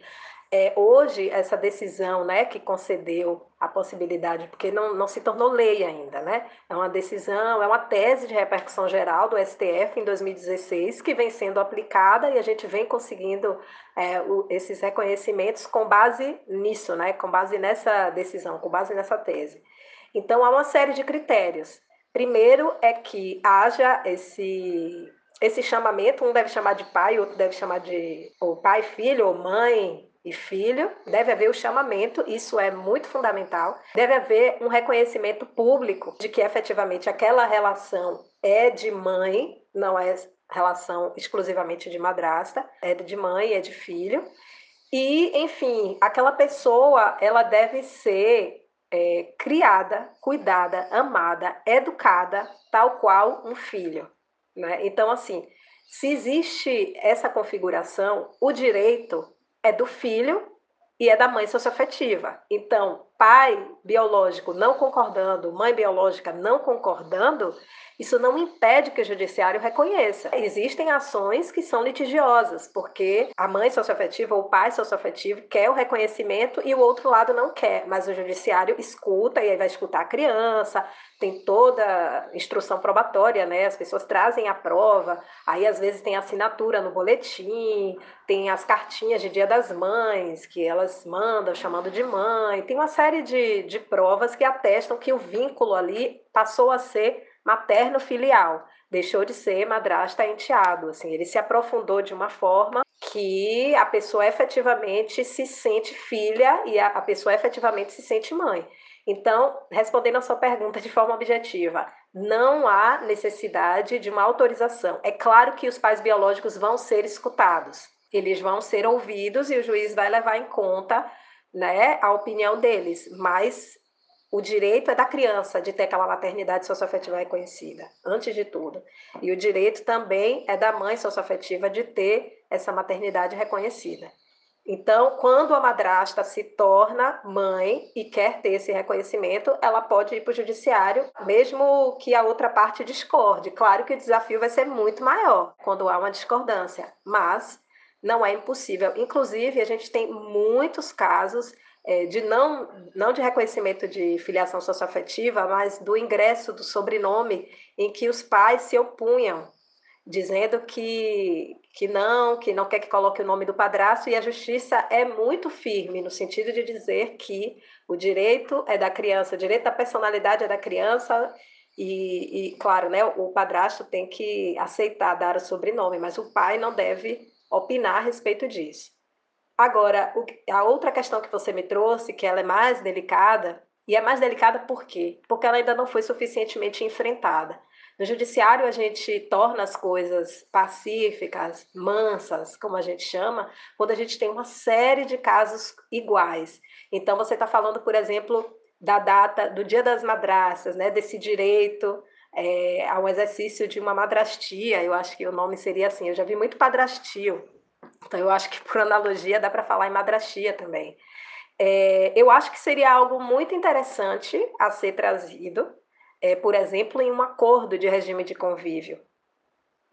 é, hoje essa decisão, né, que concedeu a possibilidade, porque não, não se tornou lei ainda, né? É uma decisão, é uma tese de repercussão geral do STF em 2016 que vem sendo aplicada e a gente vem conseguindo é, o, esses reconhecimentos com base nisso, né? Com base nessa decisão, com base nessa tese. Então há uma série de critérios. Primeiro é que haja esse esse chamamento, um deve chamar de pai, outro deve chamar de ou pai, filho, ou mãe e filho. Deve haver o chamamento, isso é muito fundamental. Deve haver um reconhecimento público de que efetivamente aquela relação é de mãe, não é relação exclusivamente de madrasta, é de mãe, é de filho. E, enfim, aquela pessoa, ela deve ser é, criada, cuidada, amada, educada, tal qual um filho. Né? Então, assim, se existe essa configuração, o direito é do filho e é da mãe socioafetiva. Então, pai biológico não concordando, mãe biológica não concordando, isso não impede que o judiciário reconheça. Existem ações que são litigiosas, porque a mãe socioafetiva ou o pai socioafetivo quer o reconhecimento e o outro lado não quer, mas o judiciário escuta e aí vai escutar a criança, tem toda instrução probatória, né? As pessoas trazem a prova, aí às vezes tem assinatura no boletim, tem as cartinhas de Dia das Mães que elas mandam chamando de mãe, tem uma série de, de provas que atestam que o vínculo ali passou a ser materno-filial, deixou de ser madrasta enteado, assim, ele se aprofundou de uma forma que a pessoa efetivamente se sente filha e a, a pessoa efetivamente se sente mãe. Então, respondendo a sua pergunta de forma objetiva, não há necessidade de uma autorização. É claro que os pais biológicos vão ser escutados, eles vão ser ouvidos e o juiz vai levar em conta né, a opinião deles, mas o direito é da criança de ter aquela maternidade socioafetiva reconhecida, antes de tudo. E o direito também é da mãe socioafetiva de ter essa maternidade reconhecida. Então, quando a madrasta se torna mãe e quer ter esse reconhecimento, ela pode ir para o judiciário, mesmo que a outra parte discorde. Claro que o desafio vai ser muito maior quando há uma discordância, mas não é impossível. Inclusive, a gente tem muitos casos é, de não, não de reconhecimento de filiação socioafetiva, mas do ingresso do sobrenome em que os pais se opunham dizendo que, que não, que não quer que coloque o nome do padrasto, e a justiça é muito firme no sentido de dizer que o direito é da criança, o direito da personalidade é da criança, e, e claro, né, o padrasto tem que aceitar dar o sobrenome, mas o pai não deve opinar a respeito disso. Agora, a outra questão que você me trouxe, que ela é mais delicada, e é mais delicada por quê? Porque ela ainda não foi suficientemente enfrentada. No judiciário, a gente torna as coisas pacíficas, mansas, como a gente chama, quando a gente tem uma série de casos iguais. Então, você está falando, por exemplo, da data do Dia das Madraças, né, desse direito é, ao exercício de uma madrastia, eu acho que o nome seria assim. Eu já vi muito padrastio, então eu acho que por analogia dá para falar em madrastia também. É, eu acho que seria algo muito interessante a ser trazido é, por exemplo, em um acordo de regime de convívio,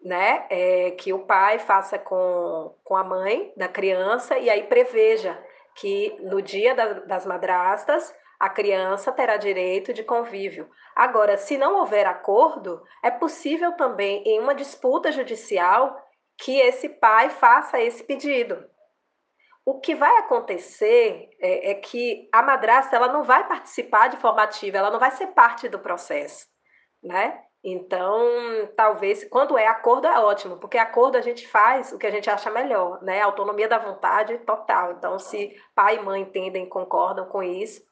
né? É, que o pai faça com, com a mãe da criança e aí preveja que no dia da, das madrastas a criança terá direito de convívio. Agora, se não houver acordo, é possível também, em uma disputa judicial, que esse pai faça esse pedido. O que vai acontecer é, é, que a madrasta ela não vai participar de forma ativa, ela não vai ser parte do processo, né? Então, talvez, quando é acordo é ótimo, porque acordo a gente faz o que a gente acha melhor, né? Autonomia da vontade total. Então, se pai e mãe entendem, concordam com isso,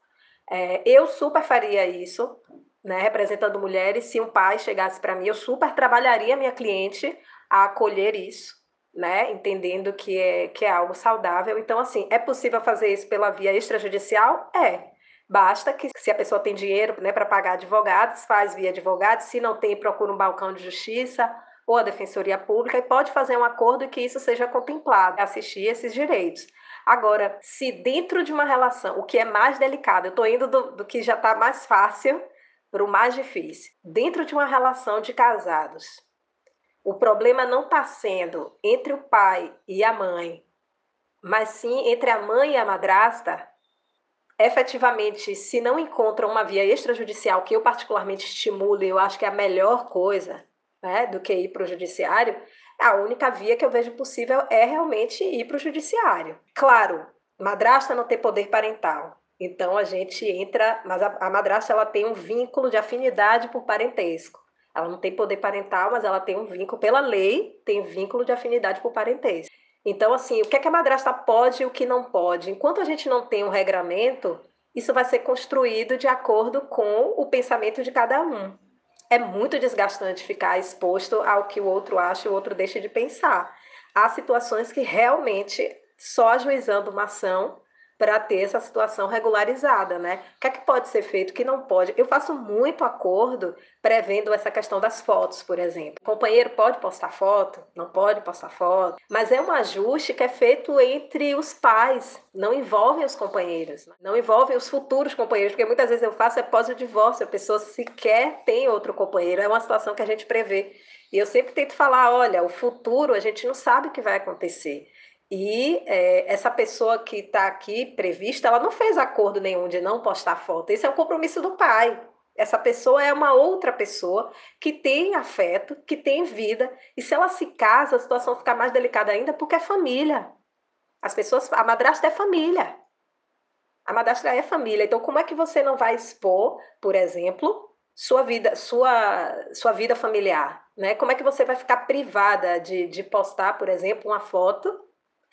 é, eu super faria isso, né? Representando mulheres, se um pai chegasse para mim, eu super trabalharia minha cliente a acolher isso, né? Entendendo que é, que é algo saudável. Então, assim, é possível fazer isso pela via extrajudicial? É. Basta que, se a pessoa tem dinheiro né, para pagar advogados, faz via advogados. Se não tem, procura um balcão de justiça ou a Defensoria Pública e pode fazer um acordo que isso seja contemplado, assistir esses direitos. Agora, se dentro de uma relação, o que é mais delicado, eu estou indo do, do que já está mais fácil para o mais difícil, dentro de uma relação de casados, o problema não está sendo entre o pai e a mãe, mas sim entre a mãe e a madrasta. Efetivamente, se não encontram uma via extrajudicial, que eu particularmente estimulo, e eu acho que é a melhor coisa né, do que ir para o judiciário, a única via que eu vejo possível é realmente ir para o judiciário. Claro, madrasta não tem poder parental. Então a gente entra, mas a, a madrasta ela tem um vínculo de afinidade por parentesco. Ela não tem poder parental, mas ela tem um vínculo, pela lei, tem vínculo de afinidade por parentesco. Então, assim, o que, é que a madrasta pode e o que não pode? Enquanto a gente não tem um regramento, isso vai ser construído de acordo com o pensamento de cada um. É muito desgastante ficar exposto ao que o outro acha e o outro deixa de pensar. Há situações que realmente só ajuizando uma ação para ter essa situação regularizada, né? O que é que pode ser feito, o que não pode? Eu faço muito acordo prevendo essa questão das fotos, por exemplo. O companheiro pode postar foto, não pode postar foto, mas é um ajuste que é feito entre os pais, não envolve os companheiros, não envolve os futuros companheiros, porque muitas vezes eu faço após o divórcio, a pessoa sequer tem outro companheiro, é uma situação que a gente prevê. E eu sempre tento falar, olha, o futuro a gente não sabe o que vai acontecer. E é, essa pessoa que está aqui prevista, ela não fez acordo nenhum de não postar foto. Esse é um compromisso do pai. Essa pessoa é uma outra pessoa que tem afeto, que tem vida. E se ela se casa, a situação fica mais delicada ainda porque é família. As pessoas, a madrasta é família. A madrasta é família. Então, como é que você não vai expor, por exemplo, sua vida, sua, sua vida familiar? Né? Como é que você vai ficar privada de, de postar, por exemplo, uma foto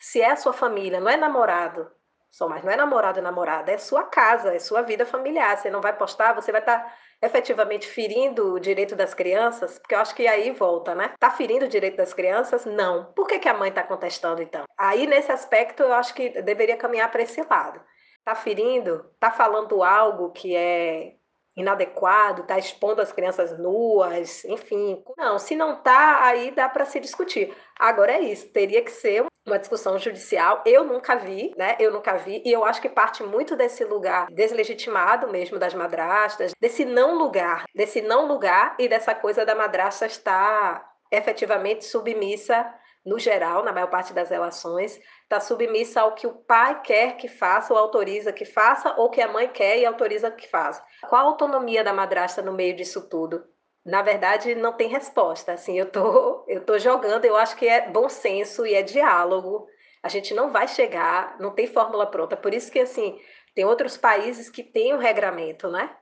se é a sua família, não é namorado, Só, mas não é namorado ou namorada, é sua casa, é sua vida familiar. Você não vai postar, você vai estar tá efetivamente ferindo o direito das crianças, porque eu acho que aí volta, né? Tá ferindo o direito das crianças? Não. Por que, que a mãe está contestando então? Aí nesse aspecto eu acho que deveria caminhar para esse lado. Tá ferindo? Tá falando algo que é inadequado, tá expondo as crianças nuas, enfim. Não, se não tá, aí dá para se discutir. Agora é isso, teria que ser uma discussão judicial. Eu nunca vi, né? Eu nunca vi, e eu acho que parte muito desse lugar deslegitimado mesmo das madrastas, desse não lugar, desse não lugar e dessa coisa da madrasta estar efetivamente submissa no geral, na maior parte das relações, está submissa ao que o pai quer que faça ou autoriza que faça, ou que a mãe quer e autoriza que faça. Qual a autonomia da madrasta no meio disso tudo? Na verdade, não tem resposta. Assim, eu tô, eu tô jogando, eu acho que é bom senso e é diálogo. A gente não vai chegar, não tem fórmula pronta. Por isso que, assim, tem outros países que têm um regramento, né?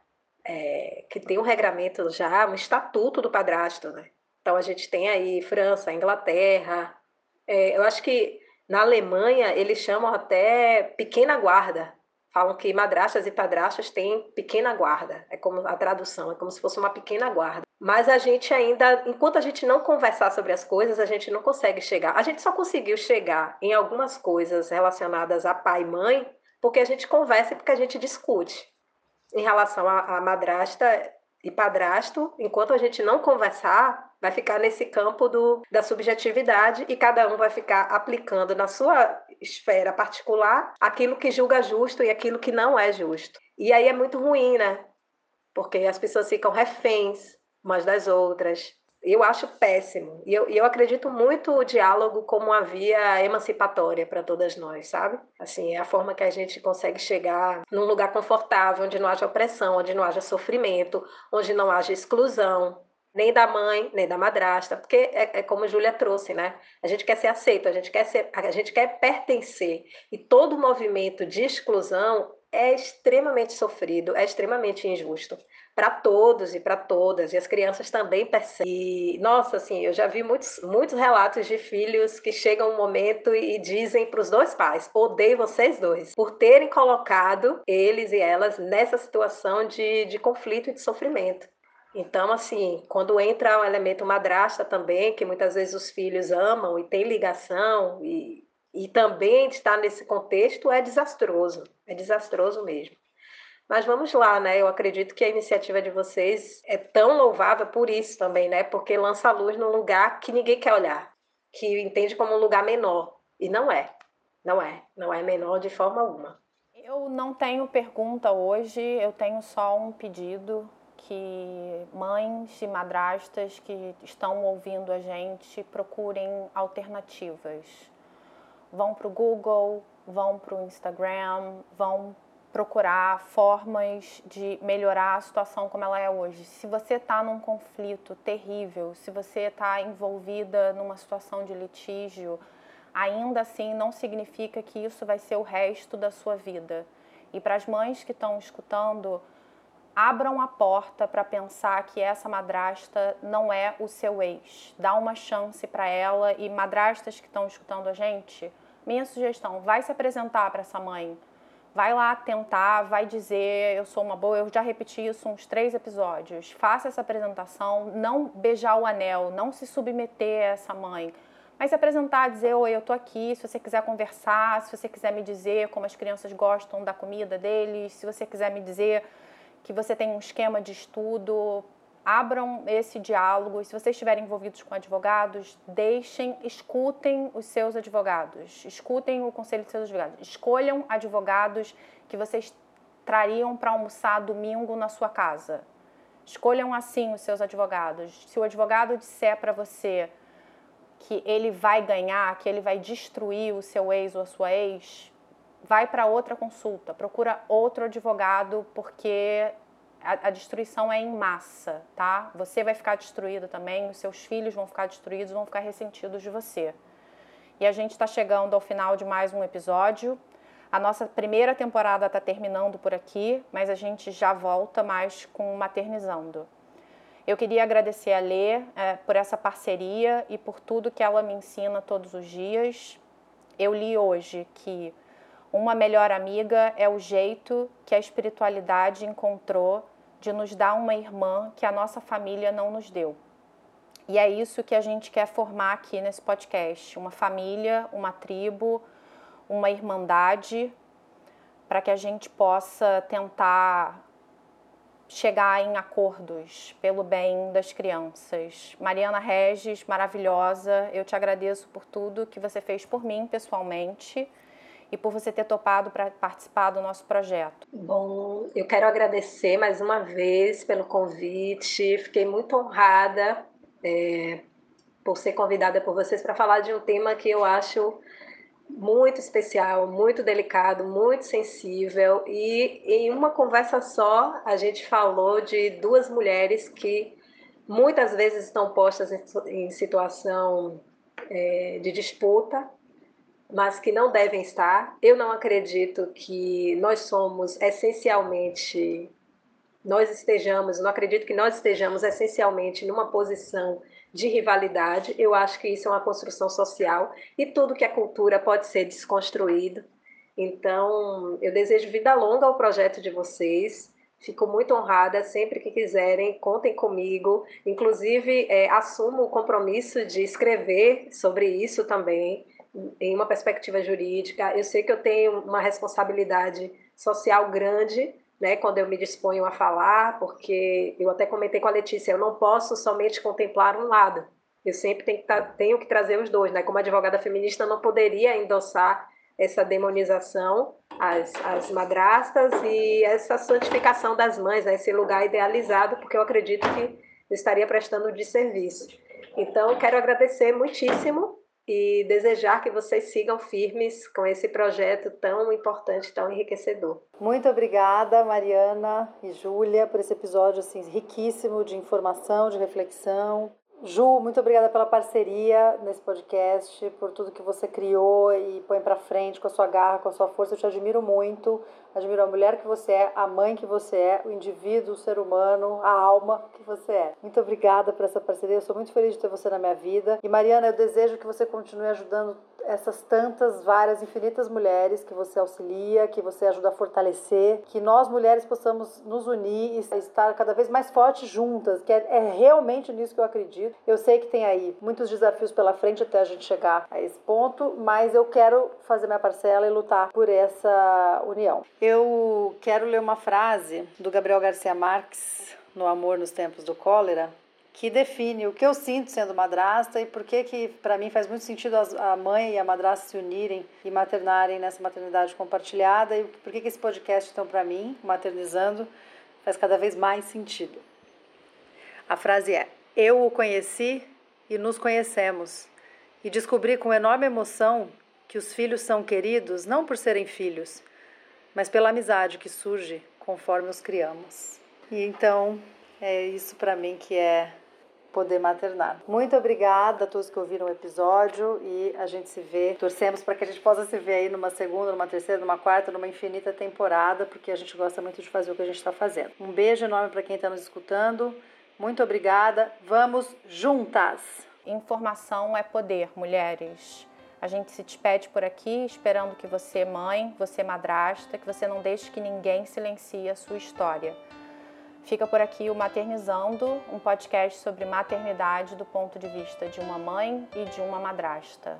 É, que tem um regramento já, um estatuto do padrasto, né? Então, a gente tem aí França, Inglaterra. É, eu acho que na Alemanha eles chamam até pequena guarda, falam que madrastas e padrastas têm pequena guarda, é como a tradução, é como se fosse uma pequena guarda. Mas a gente ainda, enquanto a gente não conversar sobre as coisas, a gente não consegue chegar. A gente só conseguiu chegar em algumas coisas relacionadas a pai e mãe porque a gente conversa e porque a gente discute. Em relação à madrasta e padrasto, enquanto a gente não conversar, vai ficar nesse campo do, da subjetividade e cada um vai ficar aplicando na sua esfera particular aquilo que julga justo e aquilo que não é justo. E aí é muito ruim, né? Porque as pessoas ficam reféns umas das outras. Eu acho péssimo. E eu, eu acredito muito o diálogo como uma via emancipatória para todas nós, sabe? Assim, é a forma que a gente consegue chegar num lugar confortável, onde não haja opressão, onde não haja sofrimento, onde não haja exclusão, nem da mãe, nem da madrasta, porque é, é como a Júlia trouxe, né? A gente quer ser aceito, a gente quer ser, a gente quer pertencer. E todo movimento de exclusão é extremamente sofrido, é extremamente injusto para todos e para todas, e as crianças também percebem. E, nossa, assim, eu já vi muitos, muitos relatos de filhos que chegam um momento e dizem para os dois pais: odeio vocês dois, por terem colocado eles e elas nessa situação de, de conflito e de sofrimento. Então, assim, quando entra o elemento madrasta também, que muitas vezes os filhos amam e tem ligação, e, e também estar nesse contexto é desastroso, é desastroso mesmo. Mas vamos lá, né? Eu acredito que a iniciativa de vocês é tão louvável por isso também, né? Porque lança a luz num lugar que ninguém quer olhar, que entende como um lugar menor. E não é. Não é. Não é menor de forma alguma. Eu não tenho pergunta hoje, eu tenho só um pedido que mães e madrastas que estão ouvindo a gente procurem alternativas. Vão para o Google, vão para o Instagram, vão procurar formas de melhorar a situação como ela é hoje. Se você está num conflito terrível, se você está envolvida numa situação de litígio, ainda assim não significa que isso vai ser o resto da sua vida. E para as mães que estão escutando, abram a porta para pensar que essa madrasta não é o seu ex. Dá uma chance para ela e madrastas que estão escutando a gente, minha sugestão, vai se apresentar para essa mãe. Vai lá tentar, vai dizer eu sou uma boa, eu já repeti isso uns três episódios. Faça essa apresentação, não beijar o anel, não se submeter a essa mãe. Mas se apresentar, dizer, oi, eu tô aqui, se você quiser conversar, se você quiser me dizer como as crianças gostam da comida deles, se você quiser me dizer que você tem um esquema de estudo, abram esse diálogo. Se vocês estiverem envolvidos com advogados, deixem, escutem os seus advogados, escutem o conselho dos seus advogados, escolham advogados que vocês trariam para almoçar domingo na sua casa. Escolham assim os seus advogados. Se o advogado disser para você que ele vai ganhar, que ele vai destruir o seu ex ou a sua ex, vai para outra consulta, procura outro advogado, porque a, a, destruição é em massa, tá? Você vai ficar destruído também, os seus filhos vão ficar destruídos, vão ficar ressentidos de você. E a gente está chegando ao final de mais um episódio. A nossa primeira temporada está terminando por aqui, mas a gente já volta mais com Maternizando. Eu queria agradecer a Lê é, por essa parceria e por tudo que ela me ensina todos os dias. Eu li hoje que Uma melhor amiga é o jeito que a espiritualidade encontrou de nos dar uma irmã que a nossa família não nos deu. E é isso que a gente quer formar aqui nesse podcast: uma família, uma tribo, uma irmandade, para que a gente possa tentar chegar em acordos pelo bem das crianças. Mariana Regis, maravilhosa, eu te agradeço por tudo que você fez por mim pessoalmente e por você ter topado para participar do nosso projeto. Bom, eu quero agradecer mais uma vez pelo convite, fiquei muito honrada é, por ser convidada por vocês para falar de um tema que eu acho muito especial, muito delicado, muito sensível. E em uma conversa só, a gente falou de duas mulheres que muitas vezes estão postas em, situação é, de disputa, mas que não devem estar. Eu não acredito que nós somos essencialmente, nós estejamos, não acredito que nós estejamos essencialmente numa posição de rivalidade. Eu acho que isso é uma construção social e tudo que é cultura pode ser desconstruído. Então, eu desejo vida longa ao projeto de vocês. Fico muito honrada. Sempre que quiserem, contem comigo. Inclusive, é, assumo o compromisso de escrever sobre isso também, em uma perspectiva jurídica. Eu sei que eu tenho uma responsabilidade social grande né, quando eu me disponho a falar, porque eu até comentei com a Letícia, eu não posso somente contemplar um lado. Eu sempre tenho que, tenho que trazer os dois, né? Como advogada feminista, eu não poderia endossar essa demonização às, às madrastas e essa santificação das mães, né? esse lugar idealizado, porque eu acredito que eu estaria prestando de serviço. Então, quero agradecer muitíssimo e desejar que vocês sigam firmes com esse projeto tão importante, tão enriquecedor. Muito obrigada, Mariana e Júlia, por esse episódio assim riquíssimo de informação, de reflexão. Ju, muito obrigada pela parceria nesse podcast, por tudo que você criou e põe para frente com a sua garra, com a sua força. Eu te admiro muito. Admiro a mulher que você é, a mãe que você é, o indivíduo, o ser humano, a alma que você é. Muito obrigada por essa parceria. Eu sou muito feliz de ter você na minha vida. E Mariana, eu desejo que você continue ajudando essas tantas, várias, infinitas mulheres que você auxilia, que você ajuda a fortalecer, que nós mulheres possamos nos unir e estar cada vez mais fortes juntas, que é, é realmente nisso que eu acredito. Eu sei que tem aí muitos desafios pela frente até a gente chegar a esse ponto, mas eu quero fazer minha parcela e lutar por essa união. Eu quero ler uma frase do Gabriel Garcia Marques no Amor nos Tempos do Cólera, que define o que eu sinto sendo madrasta e por que que para mim faz muito sentido a mãe e a madrasta se unirem e maternarem nessa maternidade compartilhada e por que que esse podcast então para mim, maternizando, faz cada vez mais sentido. A frase é: Eu o conheci e nos conhecemos e descobri com enorme emoção que os filhos são queridos não por serem filhos, mas pela amizade que surge conforme os criamos. E então é isso para mim que é poder maternar. Muito obrigada a todos que ouviram o episódio e a gente se vê. Torcemos para que a gente possa se ver aí numa segunda, numa terceira, numa quarta, numa infinita temporada, porque a gente gosta muito de fazer o que a gente está fazendo. Um beijo enorme para quem está nos escutando. Muito obrigada. Vamos juntas! Informação é poder, mulheres. A gente se despede por aqui, esperando que você, mãe, você, madrasta, que você não deixe que ninguém silencie a sua história. Fica por aqui o Maternizando, um podcast sobre maternidade do ponto de vista de uma mãe e de uma madrasta.